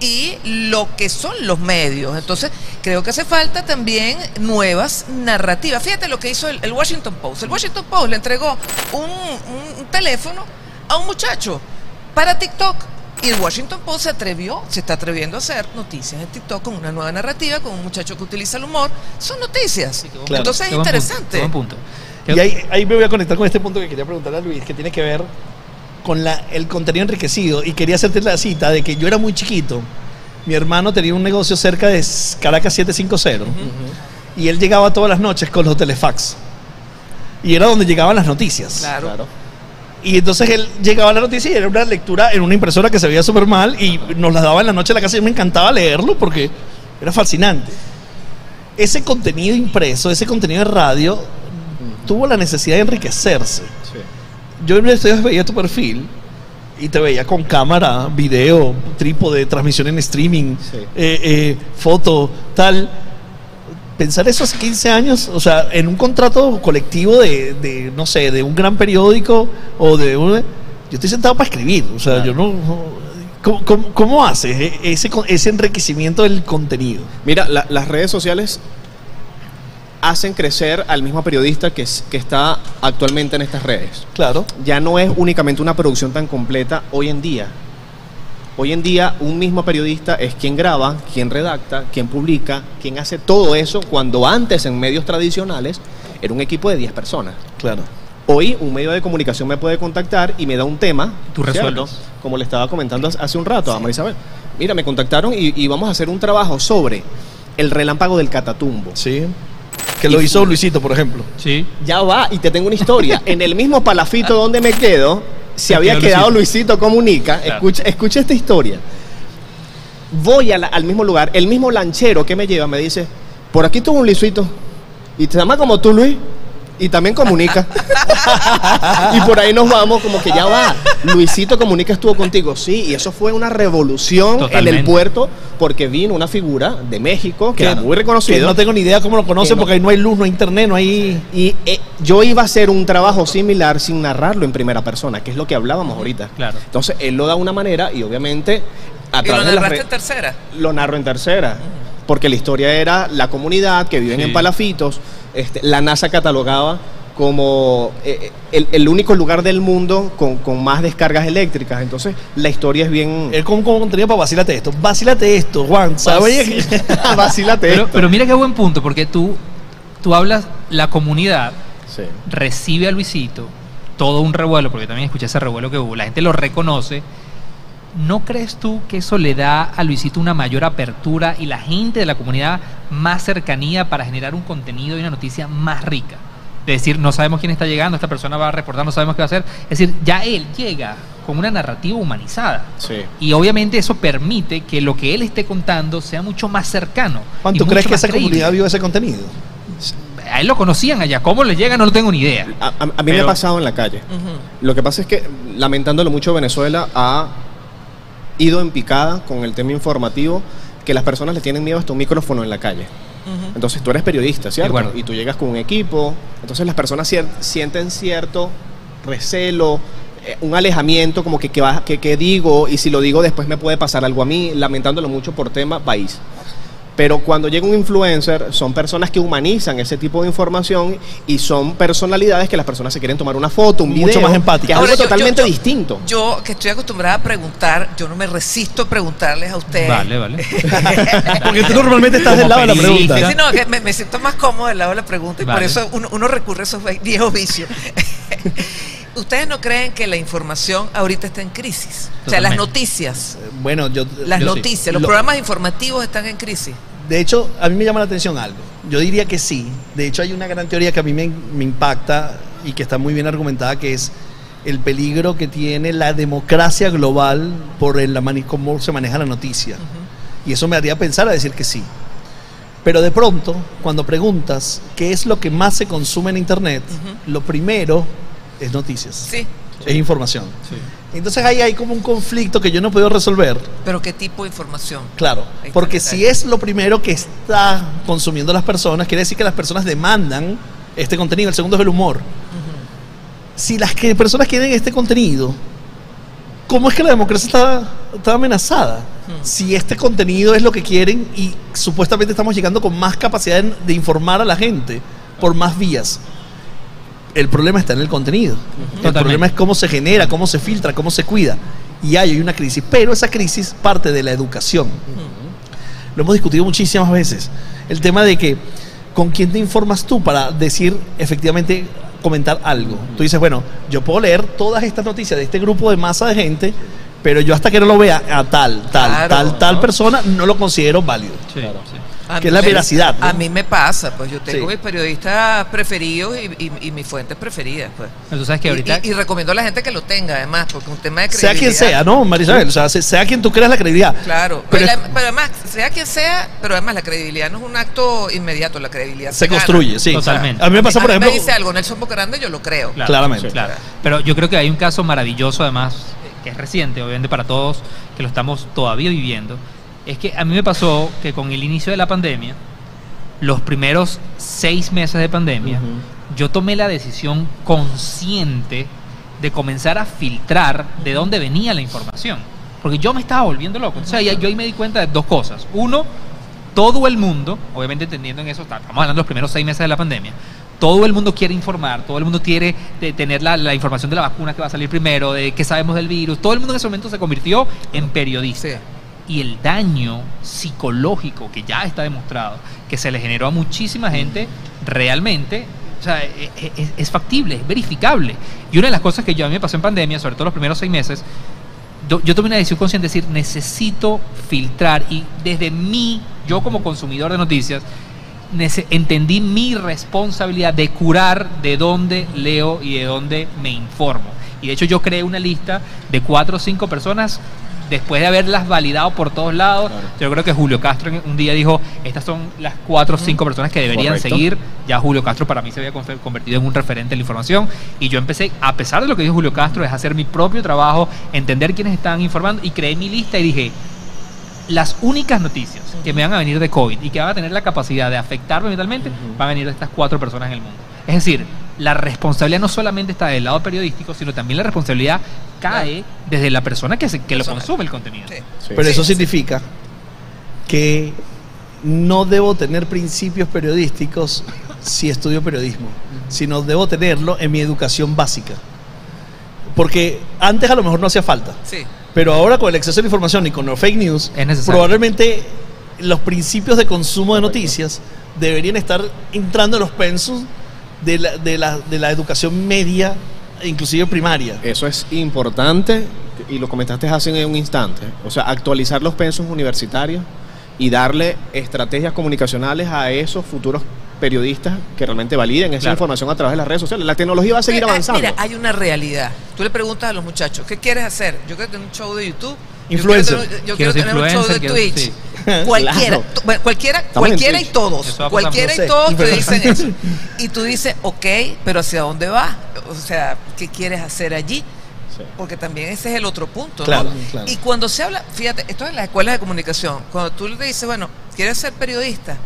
y lo que son los medios. Entonces, creo que hace falta también nuevas narrativas. Fíjate lo que hizo el, el Washington Post. El Washington Post le entregó un, un teléfono a un muchacho para TikTok. Y el Washington Post se atrevió, se está atreviendo a hacer noticias en TikTok con una nueva narrativa, con un muchacho que utiliza el humor. Son noticias. Claro. Entonces es punto, interesante. punto. Y ahí, ahí me voy a conectar con este punto que quería preguntarle a Luis, que tiene que ver con la, el contenido enriquecido. Y quería hacerte la cita de que yo era muy chiquito. Mi hermano tenía un negocio cerca de Caracas 750 y él llegaba todas las noches con los telefax. Y era donde llegaban las noticias. Claro. Claro. Y entonces él llegaba a la noticia y era una lectura en una impresora que se veía súper mal y nos la daba en la noche en la casa y me encantaba leerlo porque era fascinante. Ese contenido impreso, ese contenido de radio, tuvo la necesidad de enriquecerse. Yo en estudios veía tu perfil y te veía con cámara, video, trípode, transmisión en streaming, Sí. eh, eh, foto, tal. Pensar eso hace 15 años, o sea, en un contrato colectivo de, de, no sé, de un gran periódico o de un... Yo estoy sentado para escribir, o sea, Claro. yo no... no- ¿Cómo, cómo, cómo haces ese, ese enriquecimiento del contenido? Mira, la- las redes sociales hacen crecer al mismo periodista que, es- que está actualmente en estas redes. Claro. Ya no es únicamente una producción tan completa hoy en día. Hoy en día un mismo periodista es quien graba, quien redacta, quien publica, quien hace todo eso, cuando antes en medios tradicionales era un equipo de 10 personas. Claro. Hoy un medio de comunicación me puede contactar y me da un tema. Tú resuelves. Como le estaba comentando hace un rato a Marisabel. Mira, me contactaron y, y vamos a hacer un trabajo sobre el relámpago del Catatumbo. Sí. Que lo hizo Luisito, por ejemplo. Sí. Ya va, y te tengo una historia. [LAUGHS] en el mismo palafito donde me quedo, se había quedado Luisito, Comunica. Claro. Escucha, escucha esta historia. Voy la- al mismo lugar, el mismo lanchero que me lleva me dice, por aquí tuvo un Luisito. Y te llama como tú, Luis. Y también comunica. y por ahí nos vamos, como que ya va. Luisito Comunica estuvo contigo. Sí, y eso fue una revolución en el puerto, porque vino una figura de México que, era muy Que reconocido. no tengo ni idea cómo lo conoce Que no- porque ahí no hay luz, no hay internet, no hay... Y eh, yo iba a hacer un trabajo similar sin narrarlo en primera persona, que es lo que hablábamos ahorita. Claro. Entonces, él lo da de una manera y obviamente a Y lo de las narraste re- en tercera. lo narro en tercera. Porque la historia era la comunidad que viven Sí. en palafitos. Este, la NASA catalogaba como eh, el, el único lugar del mundo con, con más descargas eléctricas. Entonces, la historia es bien... Él como, como contenido para vacílate esto. Vacílate esto, Juan. ¿Sabes? [LAUGHS] [LAUGHS] Vacílate Pero, esto. pero mira qué buen punto, porque tú, tú hablas, la comunidad Sí. recibe a Luisito todo un revuelo, porque también escuché ese revuelo que hubo, la gente lo reconoce. ¿No crees tú que eso le da a Luisito una mayor apertura y la gente de la comunidad más cercanía para generar un contenido y una noticia más rica? De decir, no sabemos quién está llegando, esta persona va a reportar, no sabemos qué va a hacer. Es decir, ya él llega con una narrativa humanizada. Sí. Y obviamente eso permite que lo que él esté contando sea mucho más cercano. Juan, ¿tú crees que esa creíble. comunidad vio ese contenido? A él lo conocían allá. ¿Cómo le llega? No lo tengo ni idea. A, a- a mí me ha pasado en la calle. Lo que pasa es que, lamentándolo mucho, Venezuela ha ido en picada con el tema informativo que las personas le tienen miedo hasta un micrófono en la calle. Entonces tú eres periodista, ¿cierto? Y tú llegas con un equipo, entonces las personas cier- sienten cierto recelo, eh, un alejamiento, como que qué va- que, que digo, y si lo digo después me puede pasar algo a mí, lamentándolo mucho por tema país. Pero cuando llega un influencer, son personas que humanizan ese tipo de información y son personalidades que las personas se quieren tomar una foto, un Mucho video, más empáticas. que es Ahora, algo yo- totalmente yo- yo- distinto. Yo, que estoy acostumbrada a preguntar, yo no me resisto a preguntarles a ustedes. Vale, vale. [LAUGHS] Porque tú normalmente estás del lado de la pregunta. Sí, sí, no, que me, me siento más cómodo del lado de la pregunta y por eso uno, uno recurre a esos viejos vicios. [LAUGHS] ¿Ustedes no creen que la información ahorita está en crisis? O sea, las noticias, Bueno, yo... las Yo sí. noticias, los Lo- programas informativos están en crisis. De hecho, a mí me llama la atención algo. Yo diría que sí. De hecho, hay una gran teoría que a mí me, me impacta y que está muy bien argumentada, que es el peligro que tiene la democracia global por el, la cómo se maneja la noticia. Y eso me haría pensar a decir que sí. Pero de pronto, cuando preguntas qué es lo que más se consume en Internet, lo primero es noticias, Sí, es información. Entonces ahí hay como un conflicto que yo no puedo resolver. pero ¿qué tipo de información? Claro, porque si es lo primero que está consumiendo las personas, quiere decir que las personas demandan este contenido. El segundo es el humor. Si las que personas quieren este contenido, ¿cómo es que la democracia está, está amenazada? Si este contenido es lo que quieren y supuestamente estamos llegando con más capacidad de, de informar a la gente por más vías. El problema está en el contenido. El problema es cómo se genera, cómo se filtra, cómo se cuida. Y hay, hay una crisis, pero esa crisis parte de la educación. Lo hemos discutido muchísimas veces. El tema de que con quién te informas tú para decir efectivamente comentar algo. Tú dices, bueno, yo puedo leer todas estas noticias de este grupo de masa de gente, pero yo hasta que no lo vea a tal, tal, Claro, tal, tal ¿no? persona, no lo considero válido. Sí, sí. A Que mí es la me- veracidad, ¿no? A mí me pasa, pues yo tengo Sí. mis periodistas preferidos y, y- y mis fuentes preferidas, pues. Sabes que Y- ahorita... y, y recomiendo a la gente que lo tenga, además, porque un tema de Sea credibilidad. quien sea, ¿no, Marisabel? O sea, se- sea quien tú creas la credibilidad. Claro, Pero pero, es- la- pero además, sea quien sea, pero además la credibilidad no es un acto inmediato, la credibilidad se gana. construye, sí. Totalmente. A mí me pasa, por a ejemplo... me dice algo Nelson Bocarande, yo lo creo. Claro, Claramente. Claro. Pero yo creo que hay un caso maravilloso, además, eh, que es reciente, obviamente para todos, que lo estamos todavía viviendo. Es que a mí me pasó que con el inicio de la pandemia, los primeros seis meses de pandemia, yo tomé la decisión consciente de comenzar a filtrar de dónde venía la información. Porque yo me estaba volviendo loco. O sea, yo ahí me di cuenta de dos cosas. Uno, todo el mundo, obviamente entendiendo en eso, estamos hablando de los primeros seis meses de la pandemia, todo el mundo quiere informar, todo el mundo quiere de- tener la, la información de la vacuna que va a salir primero, de qué sabemos del virus, todo el mundo en ese momento se convirtió en periodista. Sí. Y el daño psicológico que ya está demostrado, que se le generó a muchísima gente, realmente O sea, e- e- es, es factible, es verificable. Y una de las cosas que yo a mí me pasó en pandemia, sobre todo los primeros seis meses, yo, yo tomé una decisión consciente de decir, necesito filtrar y desde mí, yo como consumidor de noticias, entendí mi responsabilidad de curar de dónde leo y de dónde me informo. Y de hecho yo creé una lista de cuatro o cinco personas después de haberlas validado por todos lados. Claro. Yo creo que Julio Castro un día dijo, estas son las cuatro o cinco personas que deberían Correcto. seguir. Ya Julio Castro para mí se había convertido en un referente en la información. Y yo empecé, a pesar de lo que dijo Julio Castro, es hacer mi propio trabajo, entender quiénes estaban informando y creé mi lista y dije, las únicas noticias que me van a venir de COVID y que van a tener la capacidad de afectarme mentalmente van a venir de estas cuatro personas en el mundo. Es decir, la responsabilidad no solamente está del lado periodístico, sino también la responsabilidad cae desde la persona que, se- que lo consume el contenido. Sí. Sí. Pero Sí, eso sí. significa que no debo tener principios periodísticos si estudio periodismo, sino debo tenerlo en mi educación básica. Porque antes a lo mejor no hacía falta, Sí. pero ahora con el exceso de información y con los fake news, probablemente los principios de consumo de noticias deberían estar entrando en los pensos de la, de la, de la educación media, inclusive primaria. Eso es importante y lo comentaste hace un instante. O sea, actualizar los pensos universitarios y darle estrategias comunicacionales a esos futuros periodistas que realmente validen esa Claro. información a través de las redes sociales. La tecnología va a seguir avanzando. Mira, hay una realidad. Tú le preguntas a los muchachos, ¿qué quieres hacer? Yo quiero tener un show de YouTube. Yo Influencer. quiero tener- Yo Quiero tener un show de influencer, Twitch. [LAUGHS] Cualquiera, Claro. cualquiera, Estamos cualquiera y todos. Cualquiera y todos te dicen eso. [LAUGHS] Y tú dices, ok, pero ¿hacia dónde vas? O sea, ¿qué quieres hacer allí? Sí. Porque también ese es el otro punto, Claro, ¿no? claro. Y cuando se habla, fíjate, esto es en las escuelas de comunicación, cuando tú le dices, bueno, ¿quieres ser periodista?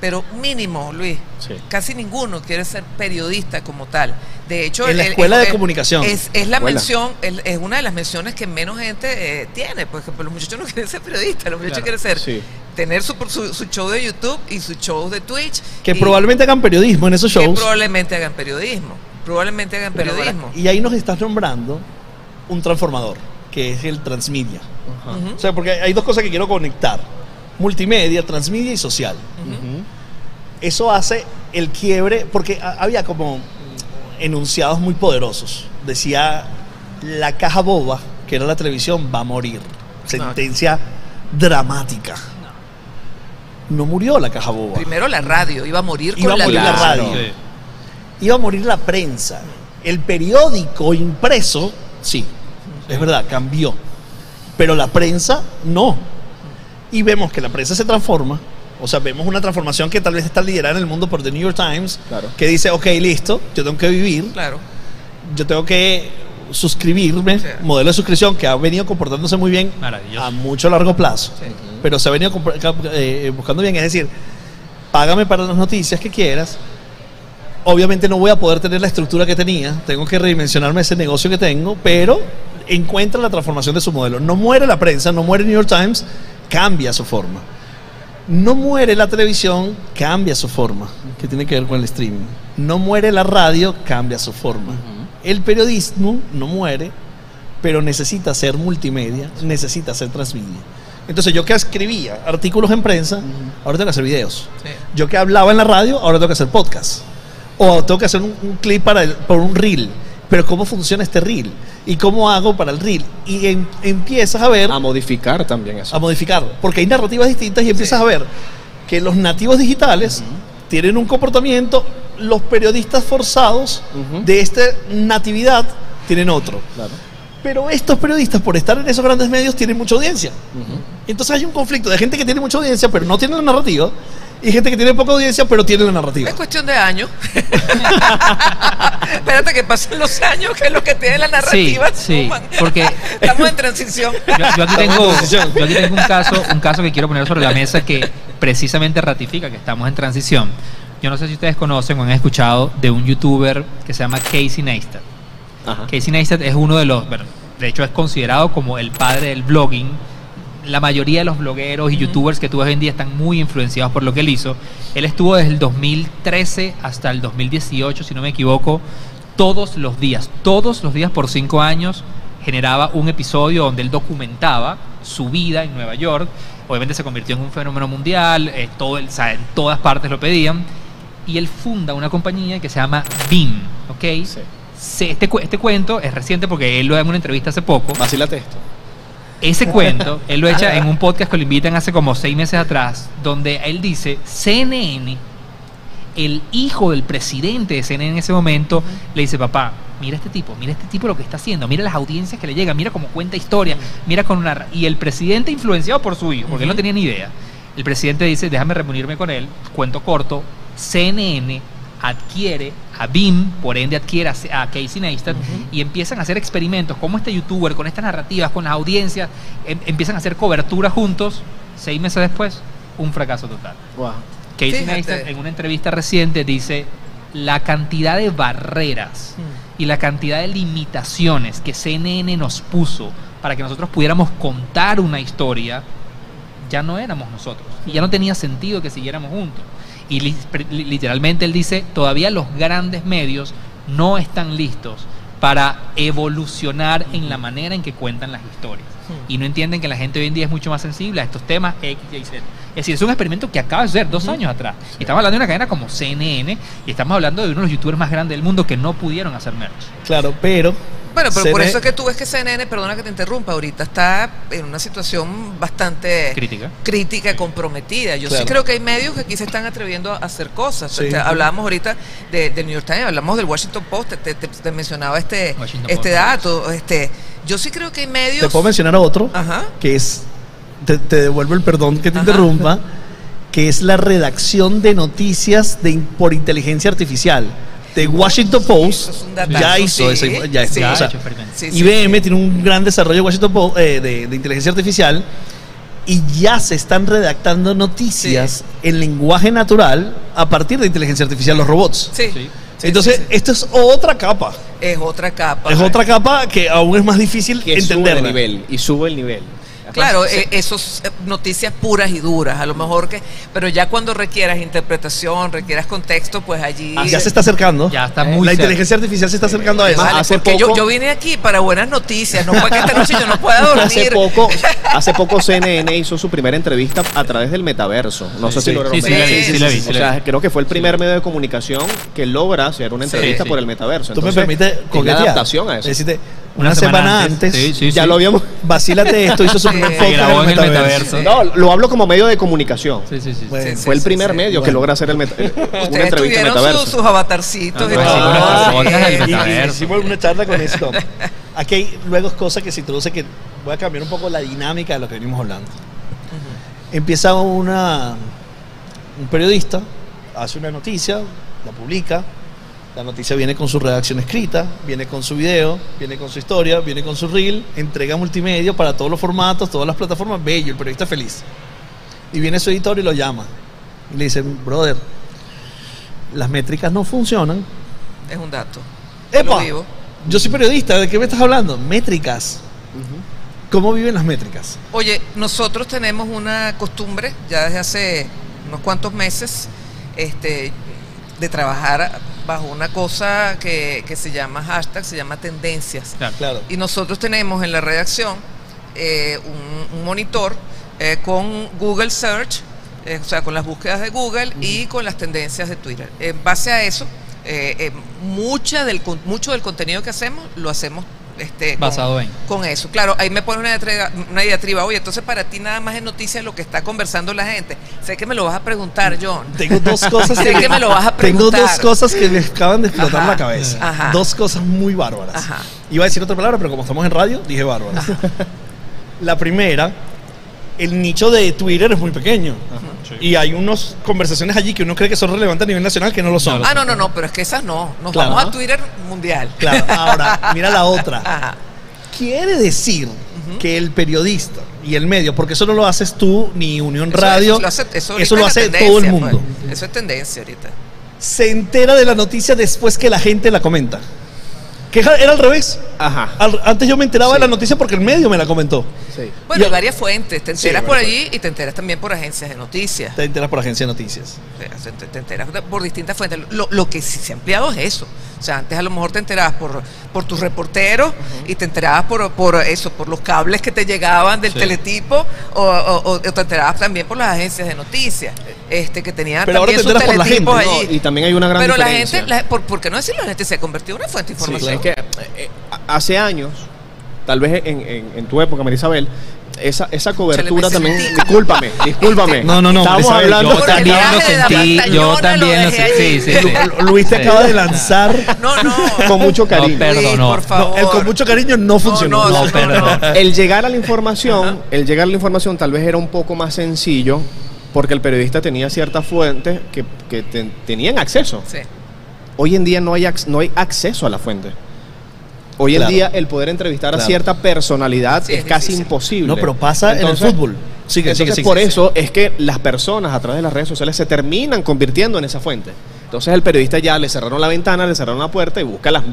Pero mínimo, Luis, Sí. casi ninguno quiere ser periodista como tal. De hecho, En la escuela de comunicación. Es, es la Escuela. mención, es, una de las menciones que menos gente eh, tiene. Por ejemplo, los muchachos no quieren ser periodistas, los muchachos Claro. quieren ser, Sí. tener su, su, su show de YouTube y su show de Twitch. Que y probablemente hagan periodismo en esos que shows. probablemente hagan periodismo. Probablemente hagan periodismo. Y ahí nos estás nombrando un transformador, que es el transmedia. O sea, porque hay dos cosas que quiero conectar. Multimedia, transmedia y social. Eso hace el quiebre, porque ha- había como enunciados muy poderosos. Decía, la caja boba, que era la televisión, va a morir. Sentencia dramática. No murió la caja boba. Primero la radio, iba a morir con Iba a la morir la radio. Sí. Iba a morir la prensa. El periódico impreso, sí, es verdad, cambió. Pero la prensa no. Y vemos que la prensa se transforma. O sea, vemos una transformación que tal vez está liderada en el mundo por The New York Times, Claro. que dice, ok, listo, yo tengo que vivir, Claro. yo tengo que suscribirme, Sí. modelo de suscripción que ha venido comportándose muy bien a mucho largo plazo, Sí. pero se ha venido eh, buscando bien, es decir, págame para las noticias que quieras. Obviamente no voy a poder tener la estructura que tenía, tengo que redimensionarme ese negocio que tengo, pero encuentra la transformación de su modelo. No muere la prensa, no muere New York Times, cambia su forma. No muere la televisión, cambia su forma, que tiene que ver con el streaming. No muere la radio, cambia su forma. El periodismo no muere, pero necesita ser multimedia, necesita ser transmedia. Entonces yo que escribía artículos en prensa, ahora tengo que hacer videos. Sí. Yo que hablaba en la radio, ahora tengo que hacer podcast. O tengo que hacer un, un clip para, el- para un reel. Pero ¿cómo funciona este reel? ¿Y cómo hago para el reel? Y em- empiezas a ver A modificar también eso. a modificar, porque hay narrativas distintas y empiezas Sí. a ver que los nativos digitales tienen un comportamiento, los periodistas forzados Ujú. de esta natividad tienen otro. Claro. Pero estos periodistas, por estar en esos grandes medios, tienen mucha audiencia. Ujú. Entonces hay un conflicto de gente que tiene mucha audiencia, pero no tiene la narrativa, y gente que tiene poca audiencia, pero tiene la narrativa. Es cuestión de años. [LAUGHS] Espérate que pasen los años, que es lo que tiene la narrativa. Sí, sí, porque- [LAUGHS] Estamos en transición. Yo, yo aquí tengo, en transición. yo aquí tengo un caso, un caso que quiero poner sobre la mesa que precisamente ratifica que estamos en transición. Yo no sé si ustedes conocen o han escuchado de un youtuber que se llama Casey Neistat. Ajá. Casey Neistat es uno de los, bueno, de hecho es considerado como el padre del blogging. La mayoría de los blogueros y youtubers que tú ves hoy en día están muy influenciados por lo que él hizo. Él estuvo desde el 2013 hasta el 2018, si no me equivoco, todos los días, todos los días por cinco años generaba un episodio donde él documentaba su vida en Nueva York. Obviamente se convirtió en un fenómeno mundial, eh, todo el, o sea, en todas partes lo pedían. y él funda una compañía que se llama BIM, ¿ok? Sí. Este, este cuento es reciente porque él lo da en una entrevista hace poco. Vacílate esto. Ese cuento, él lo echa en un podcast que lo invitan hace como seis meses atrás, donde él dice, CNN, el hijo del presidente de CNN en ese momento, le dice, papá, mira este tipo, mira este tipo lo que está haciendo, mira las audiencias que le llegan, mira cómo cuenta historia, mira con una... Y el presidente influenciado por su hijo, porque él no tenía ni idea, el presidente dice, déjame reunirme con él, cuento corto, CNN adquiere a BIM, por ende adquiere a Casey Neistat, y empiezan a hacer experimentos como este youtuber, con estas narrativas, con las audiencias, em- empiezan a hacer cobertura juntos, seis meses después, un fracaso total. Wow. Casey Fíjate. Neistat en una entrevista reciente dice la cantidad de barreras y la cantidad de limitaciones que CNN nos puso para que nosotros pudiéramos contar una historia, ya no éramos nosotros. Y ya no tenía sentido que siguiéramos juntos. Y literalmente él dice, todavía los grandes medios no están listos para evolucionar en la manera en que cuentan las historias. Y no entienden que la gente hoy en día es mucho más sensible a estos temas X, Y, Z. Es decir, es un experimento que acaba de suceder dos años atrás. Y estamos hablando de una cadena como CNN y estamos hablando de uno de los youtubers más grandes del mundo que no pudieron hacer merch. Claro, pero. Bueno, pero por eso es que tú ves que CNN, perdona que te interrumpa, ahorita está en una situación bastante Crítica. crítica comprometida. Yo sí creo que hay medios que aquí se están atreviendo a hacer cosas. Sí. Hablábamos ahorita de- del New York Times, hablamos del Washington Post, te, te- te mencionaba este, Washington este Post. dato. Este, yo sí creo que hay medios. Te puedo mencionar otro, Ajá. que es. Te, te devuelvo el perdón que te Ajá. interrumpa, que es la redacción de noticias de, por inteligencia artificial. The Washington Post ya hizo sí. ese. Ya, Sí. o sea, hecho IBM sí. tiene un gran desarrollo de Washington Post, eh, de, de inteligencia artificial y ya se están redactando noticias en lenguaje natural a partir de inteligencia artificial, los robots. Sí. Entonces, sí, sí. esto es otra capa. es otra capa. Es otra capa que aún es más difícil Que sube el nivel. Y sube el nivel. Claro, Sí. eh, esos eh, noticias puras y duras, a lo mejor que, pero ya cuando requieras interpretación, requieras contexto, pues allí. Ah, ya se está acercando. Ya está Eh, muy La cerca. inteligencia artificial se está acercando a eso. Vale, hace porque yo, poco- yo vine aquí para buenas noticias, no fue que esta noche yo no pueda [LAUGHS] dormir. [LAUGHS] Hace poco, hace poco CNN hizo su primera entrevista a través del metaverso. No sé Sí, si lograron sí, sí, sí la vi, sí O sea, creo que fue el primer medio de comunicación que logra hacer una entrevista sí. por el metaverso. Tú me Entonces, permites coquetear. adaptación a eso. Decirte, una, semana, antes, Sí, sí, ya sí. lo habíamos. [LAUGHS] vacílate esto, hizo su podcast grabó en el metaverso. metaverso. Sí. No, lo hablo como medio de comunicación. Sí, sí, sí. Bueno, Sí, sí, Fue el primer sí. medio que logra hacer el meta- una Ustedes entrevista en tuvieron metaverso. sus, sus avatarcitos. y Ah, todo. Ah. Y- y metaverso. Hicimos una charla con esto. [LAUGHS] Aquí hay luego cosas que se introduce que voy a cambiar un poco la dinámica de lo que venimos hablando. Empieza una, un periodista, hace una noticia, la publica, la noticia viene con su redacción escrita, viene con su video, viene con su historia, viene con su reel, entrega multimedia para todos los formatos, todas las plataformas, bello, el periodista feliz. Y viene su editor y lo llama. Y le dice, brother, las métricas no funcionan, Es un dato. ¡Epa! vivo. Yo soy periodista, ¿de qué me estás hablando? Métricas. ¿Cómo viven las métricas? Oye, nosotros tenemos una costumbre ya desde hace unos cuantos meses este, de trabajar bajo una cosa que, que se llama hashtag, se llama tendencias. Claro. Claro. Y nosotros tenemos en la redacción eh, un, un monitor eh, con Google Search, eh, o sea, con las búsquedas de Google y con las tendencias de Twitter. En base a eso, eh, eh, mucha del, con- mucho del contenido que hacemos lo hacemos este, con- Basado en. con eso. Claro, ahí me pone una diatriba, una diatriba. Oye, entonces para ti nada más es noticia lo que está conversando la gente. Sé que me lo vas a preguntar, John. Tengo dos cosas Sé que me lo vas a Tengo dos preguntar. cosas que me acaban de explotar Ajá, la cabeza. ajá. Dos cosas muy bárbaras. Ajá. Iba a decir otra palabra, pero como estamos en radio, dije bárbaras. La primera, el nicho de Twitter es muy pequeño. Y hay unas conversaciones allí que uno cree que son relevantes a nivel nacional que no lo son. Ah, no, no, no, pero es que esas no. Nos Claro. vamos a Twitter mundial. Claro, ahora, mira la [LAUGHS] otra. Ajá. Quiere decir que el periodista y el medio, porque eso no lo haces tú ni Unión Radio, Eso, lo hace, eso eso ahorita lo es la hace todo el tendencia, mundo. pues. Eso es tendencia ahorita. Se entera de la noticia después que la gente la comenta. Que era al revés. Ajá. Al- antes yo me enteraba Sí. de la noticia porque el medio me la comentó. Sí. Bueno, Y- hay varias fuentes. Te Sí, enteras por varias allí y te enteras también por agencias de noticias. Te enteras por agencia de noticias. O sea, Te, te enteras de- por distintas fuentes. Lo, lo que sí se ha ampliado es eso. O sea, antes a lo mejor te enterabas por, por tus reporteros y te enterabas por, por eso, por los cables que te llegaban del Sí. teletipo o, o- o te enterabas también por las agencias de noticias. este, que tenía Pero ahora también te sus enteras por la teletipos gente, No, allí. y también hay una gran Pero la diferencia. gente, la- por, por qué no decirlo? La gente se ha convertido en una fuente de Sí, información. es que eh, hace años, tal vez en, en- en tu época, Marisabel, esa, esa cobertura también. sentí. Discúlpame, [LAUGHS] discúlpame. No, no, no, Marisabel, hablando. Yo también lo viaje de la sentí, yo también lo sentí. Sí, sí, sí. Luis te Sí. acaba de lanzar. [LAUGHS] No, no. Con mucho cariño. No, perdón, no. por favor. No, el con mucho cariño no funcionó. no, No, no, perdón. El llegar a la información, el llegar a la información tal vez era un poco más sencillo porque el periodista tenía ciertas fuentes que, que ten- tenían acceso. Sí. Hoy en día no hay, ac- no hay acceso a la fuente. Hoy Claro. en día el poder entrevistar Claro. a cierta personalidad Sí, es, es casi difícil. imposible. No, pero pasa Entonces- en el fútbol. Sigue, Entonces, sigue, por eso es que las personas a través de las redes sociales se terminan convirtiendo en esa fuente. Entonces el periodista ya le cerraron la ventana, le cerraron la puerta y busca las,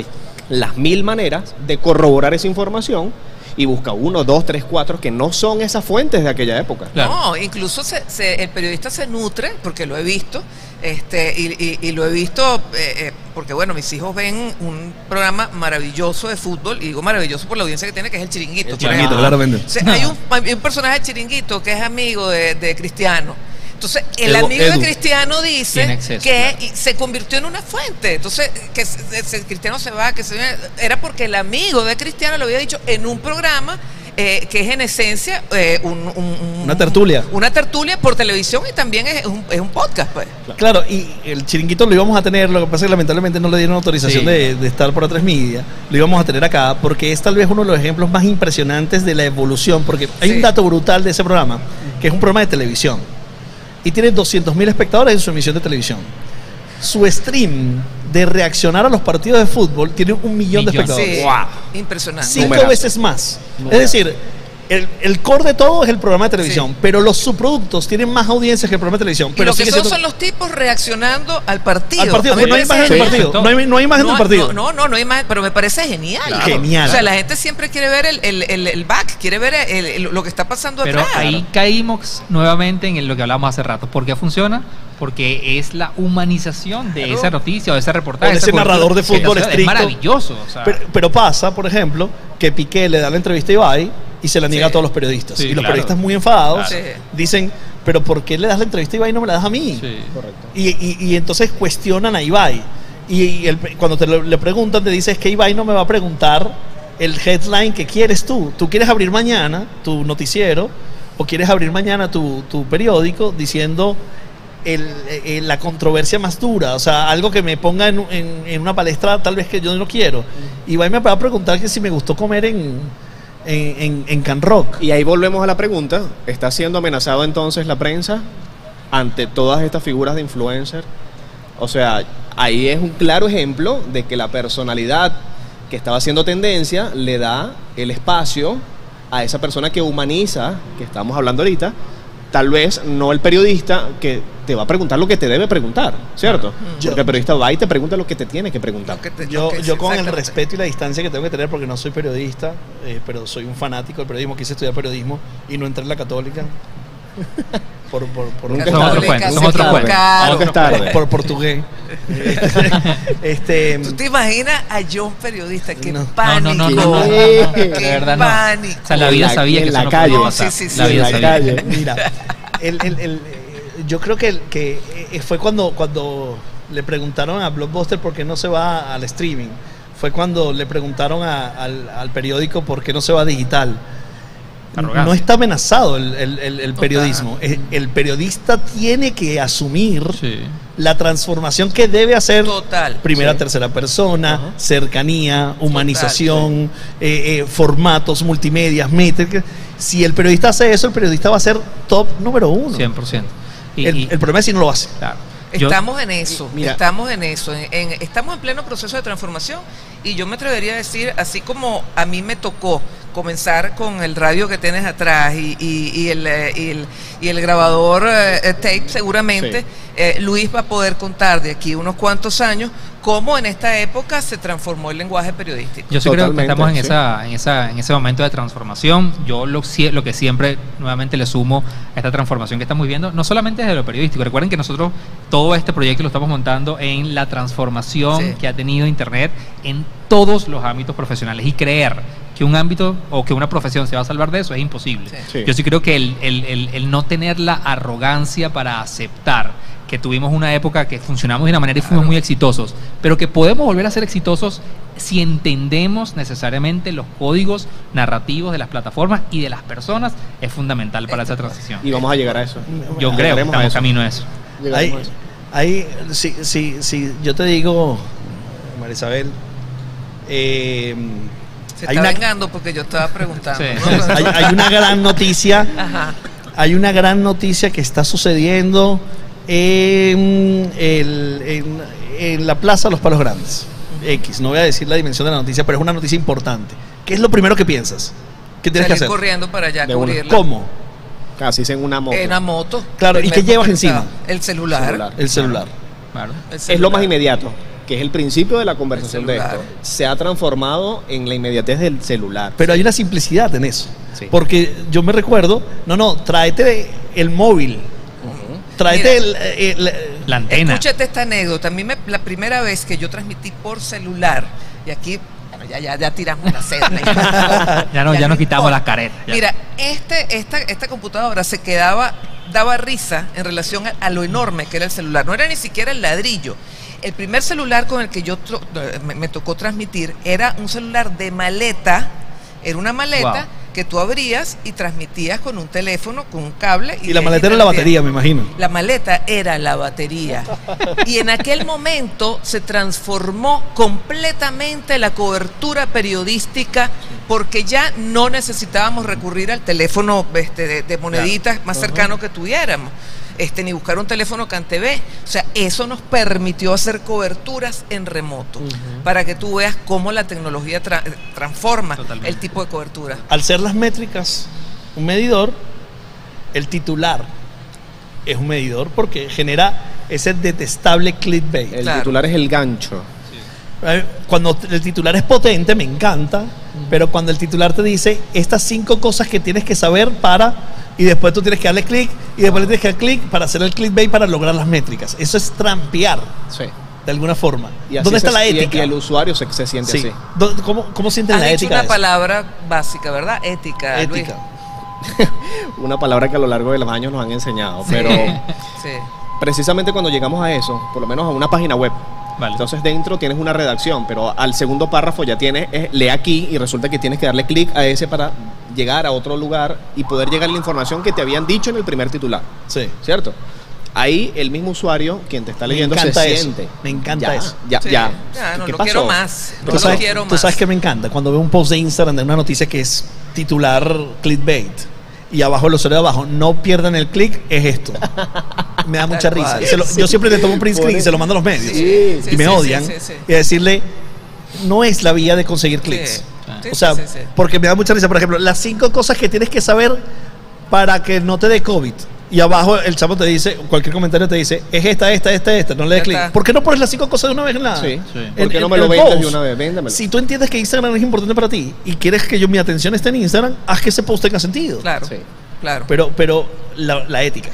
las mil maneras de corroborar esa información y busca uno, dos, tres, cuatro que no son esas fuentes de aquella época. Claro. No, incluso se- se- el periodista se nutre, porque lo he visto, este, y, y- y lo he visto eh, eh, porque, bueno, mis hijos ven un programa maravilloso de fútbol, y digo maravilloso por la audiencia que tiene, que es el Chiringuito. El por Chiringuito, ejemplo. claramente. O sea, hay, un, hay un personaje de Chiringuito que es amigo de, de Cristiano. Entonces, el Edu- amigo Edu. de Cristiano dice acceso, que claro. y se convirtió en una fuente. Entonces, que se- se- Cristiano se va, que se era porque el amigo de Cristiano lo había dicho en un programa eh, que es en esencia eh, un, un- un- Una tertulia. Una tertulia por televisión y también es un, es un podcast, pues. Claro, y el chiringuito lo íbamos a tener, lo que pasa es que lamentablemente no le dieron autorización Sí. de, de estar por A3 Media. Lo íbamos a tener acá porque es tal vez uno de los ejemplos más impresionantes de la evolución, porque hay Sí. un dato brutal de ese programa, que es un programa de televisión. Y tiene 200.000 espectadores en su emisión de televisión. Su stream de reaccionar a los partidos de fútbol tiene un millón de espectadores. Sí, Wow. impresionante. Cinco Numerazo. veces más. Numerazo. Es decir, el, el core de todo es el programa de televisión, pero los subproductos tienen más audiencias que el programa de televisión. Y Pero lo que son siendo- son los tipos reaccionando al partido. al partido, no hay parece imagen del Sí. partido. No hay, no hay imagen no, del partido. No, no, no, hay imagen, pero me parece genial. Claro. Genial. O sea, la gente siempre quiere ver el, el, el- el back, quiere ver el- el- lo que está pasando Pero atrás. ahí caímos nuevamente en lo que hablamos hace rato. ¿Por qué funciona? Porque es la humanización de Claro. esa noticia o de ese reportaje. O de ese narrador de fútbol o sea, estricto. Es maravilloso. o sea, Pero, pero pasa, por ejemplo, que Piqué le da la entrevista a Ibai y se la niega Sí. a todos los periodistas. Sí, y los claro. periodistas muy enfadados Claro. dicen, pero ¿por qué le das la entrevista a Ibai y no me la das a mí? sí. Correcto. Y, y- y entonces cuestionan a Ibai. Y, y el- cuando te lo- le preguntan, te dices que Ibai no me va a preguntar el headline que quieres tú. Tú quieres abrir mañana tu noticiero o quieres abrir mañana tu, tu periódico diciendo el- eh, la controversia más dura, o sea, algo que me ponga en, en- en una palestra tal vez que yo no quiero. Ibai me va a preguntar que si me gustó comer en, en, en, Can Rock. Y ahí volvemos a la pregunta, ¿está siendo amenazado entonces la prensa ante todas estas figuras de influencer? O sea, ahí es un claro ejemplo de que la personalidad que estaba haciendo tendencia le da el espacio a esa persona que humaniza, que estamos hablando ahorita, tal vez no el periodista que te va a preguntar lo que te debe preguntar, ¿cierto? Yo- Porque el periodista va y te pregunta lo que te tiene que preguntar. Lo que te- Yo, lo que- yo con el respeto y la distancia que tengo que tener, porque no soy periodista, eh, pero soy un fanático del periodismo, quise estudiar periodismo y no entré en la católica. [LAUGHS] Por, por, por, Nunca por- Son otros cuentos, son otros cuentos. tarde. por portugués. [LAUGHS] este, ¿Tú te imaginas a John periodista? ¡Qué No. No, pánico! no, no, no, no, no, no, ¡Qué de verdad no. pánico! O sea, la vida sabía que la no calle. podía pasar. Sí, sí, sí. La vida sabía. [LAUGHS] Mira, el- el- el- yo creo que, que eh, fue cuando, cuando le preguntaron a Blockbuster por qué no se va al streaming. Fue cuando le preguntaron a- al, al periódico por qué no se va a digital. Arrogancia. No está amenazado el, el- el- el Total. periodismo. El, el periodista tiene que asumir Sí. la transformación que debe hacer Total. primera, Sí. tercera persona, cercanía, humanización, eh, eh, formatos, multimedias, métricas. Si el periodista hace eso, el periodista va a ser top número uno. 100%. Y, el, y- el problema es si no lo hace. claro. Yo- Estamos en eso, Mira. estamos en eso, en- en- estamos en pleno proceso de transformación y yo me atrevería a decir, así como a mí me tocó comenzar con el radio que tienes atrás y, y- y el, eh, y el- y el grabador eh, eh, tape, seguramente Sí. eh, Luis va a poder contar de aquí unos cuantos años cómo en esta época se transformó el lenguaje periodístico. Yo sí creo que estamos en, sí. esa, en, esa, en ese momento de transformación. Yo lo, lo que siempre nuevamente le sumo a esta transformación que estamos viviendo, no solamente desde lo periodístico. Recuerden que nosotros todo este proyecto lo estamos montando en la transformación Sí. que ha tenido Internet en todos los ámbitos profesionales y creer que un ámbito o que una profesión se va a salvar de eso es imposible. Sí. Sí. Yo sí creo que el, el- el- el no tener la arrogancia para aceptar que tuvimos una época que funcionamos de una manera y fuimos muy exitosos, pero que podemos volver a ser exitosos si entendemos necesariamente los códigos narrativos de las plataformas y de las personas, es fundamental para esa transición. Y vamos a llegar a eso. Yo creo que a estamos eso. camino a eso. Ahí, a eso. ahí si, si, si yo te digo, Marisabel, eh, Se hay, está una, vengando porque yo estaba preguntando. Sí. ¿no? [LAUGHS] hay, hay una gran noticia, Ajá. hay una gran noticia que está sucediendo en, el- en- en la Plaza de los Palos Grandes. X, no voy a decir la dimensión de la noticia, pero es una noticia importante. ¿Qué es lo primero que piensas? ¿Qué tienes que hacer? corriendo para allá, una. cubrirla. ¿Cómo? Casi en una moto. En la moto. Claro, ¿y qué llevas encima? El celular. Celular. El celular. Claro. El Es lo más inmediato, que es el principio de la conversación de esto. Se ha transformado en la inmediatez del celular. Pero hay una simplicidad en eso. Sí. Porque yo me recuerdo, no, no, tráete el móvil. Tráete el, el- La antena. Escúchate esta anécdota. A mí me- la primera vez que yo transmití por celular, y aquí bueno, ya, ya, ya tiramos la cena. [LAUGHS] Ya no, ya nos quitamos las caretas. ya. Mira, este, esta, esta computadora se quedaba, daba risa en relación a, a lo enorme que era el celular. No era ni siquiera el ladrillo. El primer celular con el que yo eh, me, me tocó transmitir era un celular de maleta. Era una maleta Wow. que tú abrías y transmitías con un teléfono, con un cable. y la ahí maleta era la batería, me imagino. La maleta era la batería. Y en aquel momento se transformó completamente la cobertura periodística porque ya no necesitábamos recurrir al teléfono este, de, de moneditas más cercano que tuviéramos. Este, ni buscar un teléfono CanTV. O sea, eso nos permitió hacer coberturas en remoto para que tú veas cómo la tecnología tra- transforma Totalmente. el tipo de cobertura. Al ser las métricas un medidor, el titular es un medidor porque genera ese detestable clickbait. el claro. titular es el gancho. Eh, Cuando el titular es potente, me encanta, pero cuando el titular te dice estas cinco cosas que tienes que saber para, y después tú tienes que darle clic, y después le tienes que dar clic para hacer el clickbait para lograr las métricas. Eso es trampear, Sí. de alguna forma. Y así ¿Dónde está se- la ética? Y, el usuario se, se siente Sí. así. ¿Dó- ¿Cómo, cómo sienten Has la dicho ética? una de eso? palabra básica, ¿verdad? Ética. Luis. Ética. [LAUGHS] Una palabra que a lo largo de los años nos han enseñado. Pero [LAUGHS] Sí. precisamente cuando llegamos a eso, por lo menos a una página web, Vale. Entonces dentro tienes una redacción, pero al segundo párrafo ya tienes, es, lee aquí y resulta que tienes que darle clic a ese para llegar a otro lugar y poder llegar a la información que te habían dicho en el primer titular, Sí. ¿cierto? Ahí el mismo usuario, quien te está Me leyendo, encanta se eso, siente. me encanta Ya, eso. Ya, Sí. ya. Ya, no ¿Qué lo pasó? quiero más. No Tú lo sabes, quiero tú más. sabes que me encanta cuando veo un post de Instagram de una noticia que es titular clickbait y abajo el usuario de abajo no pierdan el clic es esto. [LAUGHS] Me da mucha risa. se lo- Yo siempre le tomo un print screen y se lo mando a los medios. Sí, sí, y me sí, odian. sí, sí, sí. Y a decirle, no es la vía de conseguir clics. Sí. Sí, O sea, sí, sí, sí. porque me da mucha risa. Por ejemplo, las cinco cosas que tienes que saber para que no te dé COVID. Y abajo el chavo te dice, cualquier comentario te dice, es esta, esta, esta, esta, no le des clic. ¿Por qué no pones las cinco cosas de una vez en la Sí. Sí. ¿Por qué no me lo vendes de una vez? Véndemelo. Si tú entiendes que Instagram es importante para ti y quieres que yo mi atención esté en Instagram, haz que ese post tenga sentido. Claro, Sí. claro. Pero, pero la, la ética.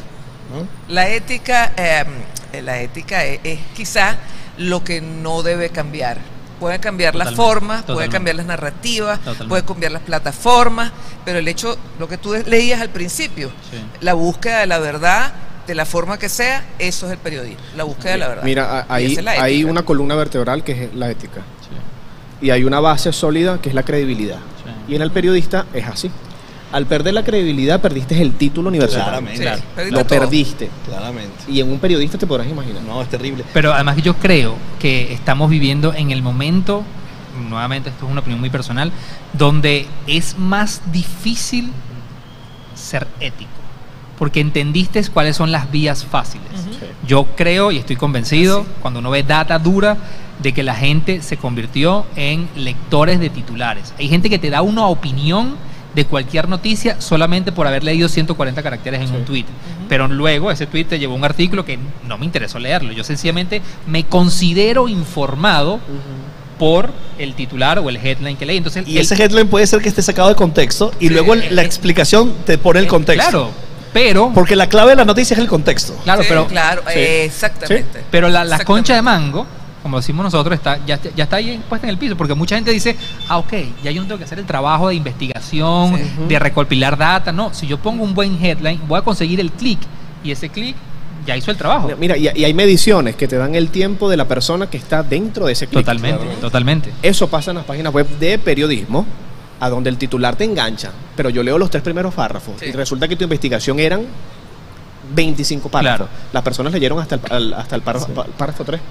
La ética, eh, la ética es, es quizá lo que no debe cambiar. Puede cambiar las Totalmente, formas, puede cambiar las narrativas, Totalmente. puede cambiar las plataformas, pero el hecho, lo que tú leías al principio, Sí. la búsqueda de la verdad, de la forma que sea, eso es el periodismo, la búsqueda de la verdad. Mira, ahí es hay una columna vertebral que es la ética. Sí. Y hay una base sólida que es la credibilidad. Y en el periodista es así. Al perder la credibilidad, perdiste el título universitario. Claramente. Sí, Claro. perdiste Lo todo. perdiste. Claramente. Y en un periodista te podrás imaginar. No, es terrible. Pero además yo creo que estamos viviendo en el momento, nuevamente esto es una opinión muy personal, donde es más difícil ser ético. Porque entendiste cuáles son las vías fáciles. Yo creo y estoy convencido, cuando uno ve data dura, de que la gente se convirtió en lectores de titulares. Hay gente que te da una opinión de cualquier noticia solamente por haber leído 140 caracteres en Sí. un tweet. Pero luego ese tweet te llevó a un artículo que no me interesó leerlo. Yo sencillamente me considero informado por el titular o el headline que leí. Entonces, Y el- ese headline puede ser que esté sacado de contexto y Sí. luego la explicación te pone el contexto. Claro, pero... Porque la clave de la noticia es el contexto. Claro, Sí, pero... claro, Sí. exactamente. Pero la, la concha de mango como decimos nosotros, está, ya, ya está ahí puesta en el piso, porque mucha gente dice, ah, ok, ya yo no tengo que hacer el trabajo de investigación, Sí. de recopilar data, no, si yo pongo un buen headline, voy a conseguir el clic, y ese clic ya hizo el trabajo. Mira, y, y hay mediciones que te dan el tiempo de la persona que está dentro de ese clic. Totalmente, totalmente. Eso pasa en las páginas web de periodismo, a donde el titular te engancha. Pero yo leo los tres primeros párrafos Sí. y resulta que tu investigación eran 25 párrafos. Claro. Las personas leyeron hasta el, hasta el párrafo, pa- párrafo 3.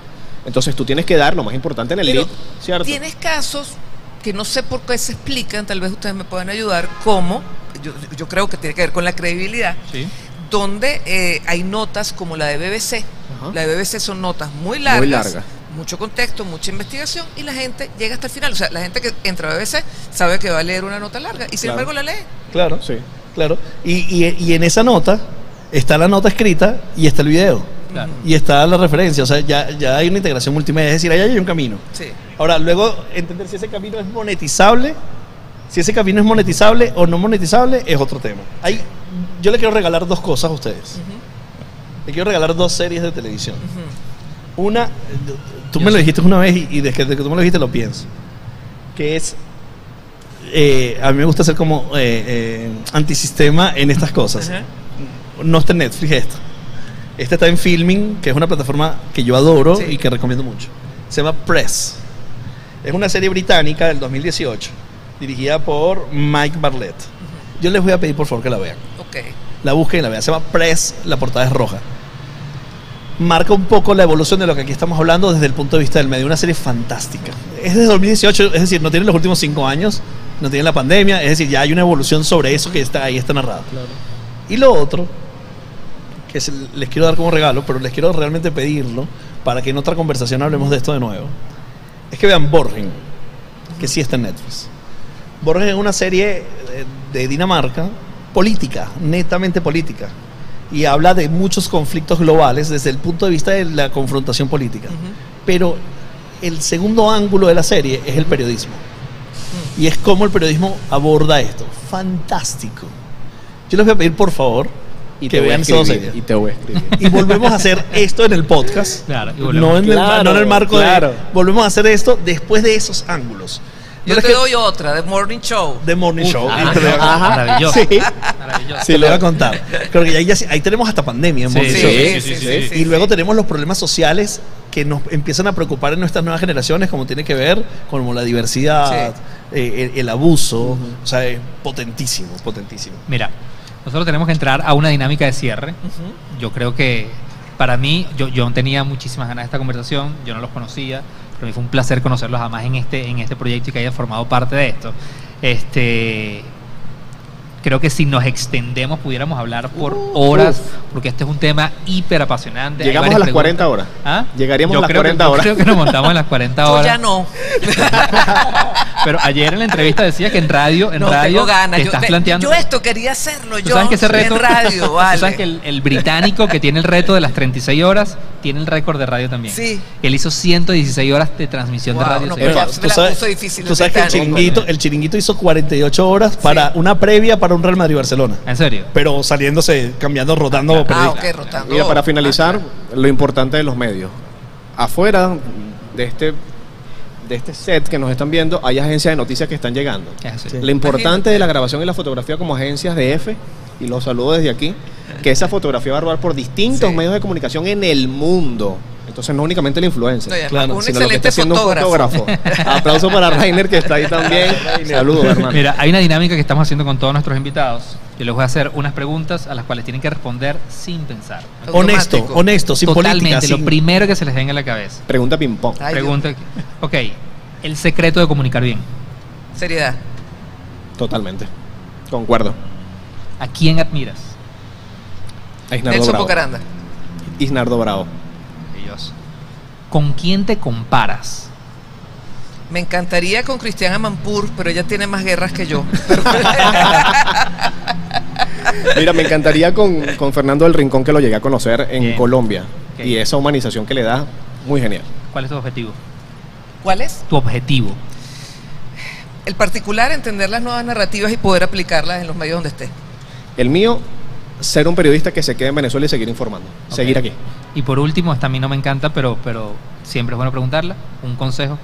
Entonces tú tienes que dar lo más importante en el Pero lead, ¿cierto? Tienes casos que no sé por qué se explican, tal vez ustedes me puedan ayudar, como, yo, yo creo que tiene que ver con la credibilidad, Sí. donde eh, hay notas como la de BBC. Ajá. La de BBC son notas muy largas, largas. mucho contexto, mucha investigación y la gente llega hasta el final. O sea, la gente que entra a BBC sabe que va a leer una nota larga y sin Claro. embargo la lee. Claro, Sí. claro. Y, y- y en esa nota está la nota escrita y está el video. Claro. Y está la referencia. O sea, ya, ya hay una integración multimedia. Es decir, ahí hay un camino. Sí. Ahora, luego, entender si ese camino es monetizable, si ese camino es monetizable o no monetizable, es otro tema. Hay, yo le quiero regalar dos cosas a ustedes. Le quiero regalar dos series de televisión. Una, tú me lo dijiste una vez y, y desde que, tú me lo dijiste lo pienso. Que es, eh, a mí me gusta ser como eh, eh, antisistema en estas cosas. No está en Netflix esto. Este está en Filming, que es una plataforma que yo adoro Sí. y que recomiendo mucho. Se llama Press. Es una serie británica del 2018, dirigida por Mike Bartlett. Yo les voy a pedir por favor que la vean. Ok. La busquen y la vean. Se llama Press, la portada es roja. Marca un poco la evolución de lo que aquí estamos hablando desde el punto de vista del medio. Una serie fantástica. Es de 2018, es decir, no tiene los últimos cinco años, no tiene la pandemia, es decir, ya hay una evolución sobre eso que está ahí, está narrado. Y lo otro, que se- les quiero dar como regalo, pero les quiero realmente pedirlo para que en otra conversación hablemos de esto de nuevo, es que vean Borgen, que sí está en Netflix. Borgen es una serie eh, de Dinamarca, política, netamente política, y habla de muchos conflictos globales desde el punto de vista de la confrontación política. Pero el segundo ángulo de la serie es el periodismo. Y es cómo el periodismo aborda esto. Fantástico. Yo les voy a pedir, por favor, Y que te voy a vean escribir, y te voy a escribir. Y volvemos a hacer esto en el podcast. Claro, y volvemos. No en, el, no en el marco claro. de. Volvemos a hacer esto después de esos ángulos. Yo te doy otra, The Morning Show. The Morning Show. Ajá. Maravilloso. Sí. Maravilloso. te lo voy a contar. Creo que ahí, ya- ahí tenemos hasta pandemia en Sí, Morning Sí, Show. sí, sí, sí, sí, y luego sí. tenemos los problemas sociales que nos empiezan a preocupar en nuestras nuevas generaciones, como tiene que ver como la diversidad, eh, el, el abuso. O sea, es potentísimo, potentísimo. Mira, nosotros tenemos que entrar a una dinámica de cierre. Yo creo que para mí, yo, yo tenía muchísimas ganas de esta conversación, yo no los conocía, pero mí fue un placer conocerlos además en este, en este proyecto y que hayan formado parte de esto. Este, creo que si nos extendemos pudiéramos hablar por horas, porque este es un tema hiper apasionante. Llegamos a las 40 preguntas. horas. ¿Ah? Llegaríamos Yo a las creo que- 40 yo horas. creo que nos montamos en las 40 [LAUGHS] Yo horas. ya no. [LAUGHS] Pero ayer en la entrevista decía que en radio, en no radio tengo ganas. te Yo, estás ve- planteando. yo esto quería hacerlo. ¿Tú Yo sabes que ese reto, en radio, [LAUGHS] ¿Tú vale. sabes que el, el británico que tiene el reto de las 36 horas tiene el récord de radio también? Sí. Él hizo 116 horas de transmisión de Wow, radio. no, pero tú sabes, puso difícil tú el sabes que el chiringuito, el chiringuito hizo 48 horas para una previa para un Real Madrid-Barcelona. ¿En serio? Pero saliéndose, cambiando, rotando Ah, periodistas. ok, rotando. Mira, para finalizar, lo importante de los medios. Afuera de este, de este set que nos están viendo, hay agencias de noticias que están llegando. Sí. Lo importante de la grabación y la fotografía como agencias de F, y los saludo desde aquí, que esa fotografía va a rodar por distintos Sí. medios de comunicación en el mundo. Entonces no únicamente el influencer, No, Claro, un sino lo que excelente está haciendo fotógrafo. un fotógrafo. [LAUGHS] Aplauso para Rainer que está ahí también. Saludos, hermano. Mira, hay una dinámica que estamos haciendo con todos nuestros invitados. Yo les voy a hacer unas preguntas a las cuales tienen que responder sin pensar. Honesto, Automático. honesto, sin Totalmente, política. lo sin- primero que se les venga a la cabeza. Pregunta ping pong. Ay, Pregunta. Ok, el secreto de comunicar bien. Seriedad. Totalmente. Concuerdo. ¿A quién admiras? A Isnardo Nelson Bravo. Bocaranda. Isnardo Bravo. ¿Con quién te comparas? Me encantaría con Cristiana Mampur, pero ella tiene más guerras que yo. [LAUGHS] Mira, me encantaría con, con Fernando del Rincón que lo llegué a conocer en Bien. Colombia. Y esa humanización que le da, muy genial. ¿Cuál es tu objetivo? ¿Cuál es? Tu objetivo. El particular, entender las nuevas narrativas y poder aplicarlas en los medios donde esté. El mío, ser un periodista que se quede en Venezuela y seguir informando. Seguir aquí. Y por último, esta a mí no me encanta, pero, pero siempre es bueno preguntarla, un consejo.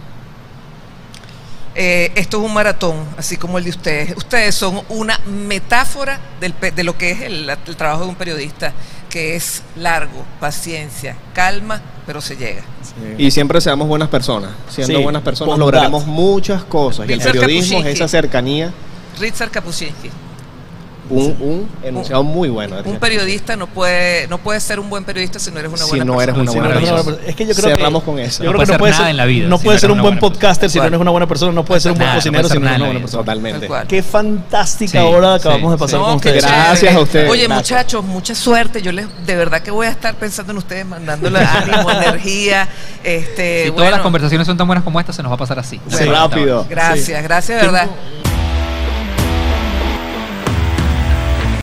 Eh, esto es un maratón, así como el de ustedes. Ustedes son una metáfora del de lo que es el, el trabajo de un periodista, que es largo, paciencia, calma, pero se llega. Y siempre seamos buenas personas. Siendo Sí, buenas personas lograremos muchas cosas. Y el periodismo es esa cercanía. Richard Kapuscinski. Un, un enunciado muy bueno. Un periodista no puede, no puede ser un buen periodista si no eres una Si buena no eres persona. una buena no, no, persona. no, es que yo creo Cerramos que, con eso. Yo No creo puede que no ser puede nada en la vida no si puede no ser un buen podcaster si no eres una buena persona, no puede ser un buen no cocinero puede si no eres una en buena persona. Totalmente. Qué fantástica hora acabamos de pasar No, con ustedes. Gracias a ustedes. Oye, muchachos, mucha suerte. Yo les, de verdad que voy a estar pensando en ustedes, mandándole ánimo, [LAUGHS] energía. Este, si bueno, todas las conversaciones son tan buenas como esta, se nos va a pasar así. Sí. Rápido. Gracias, gracias, de verdad. Tengo-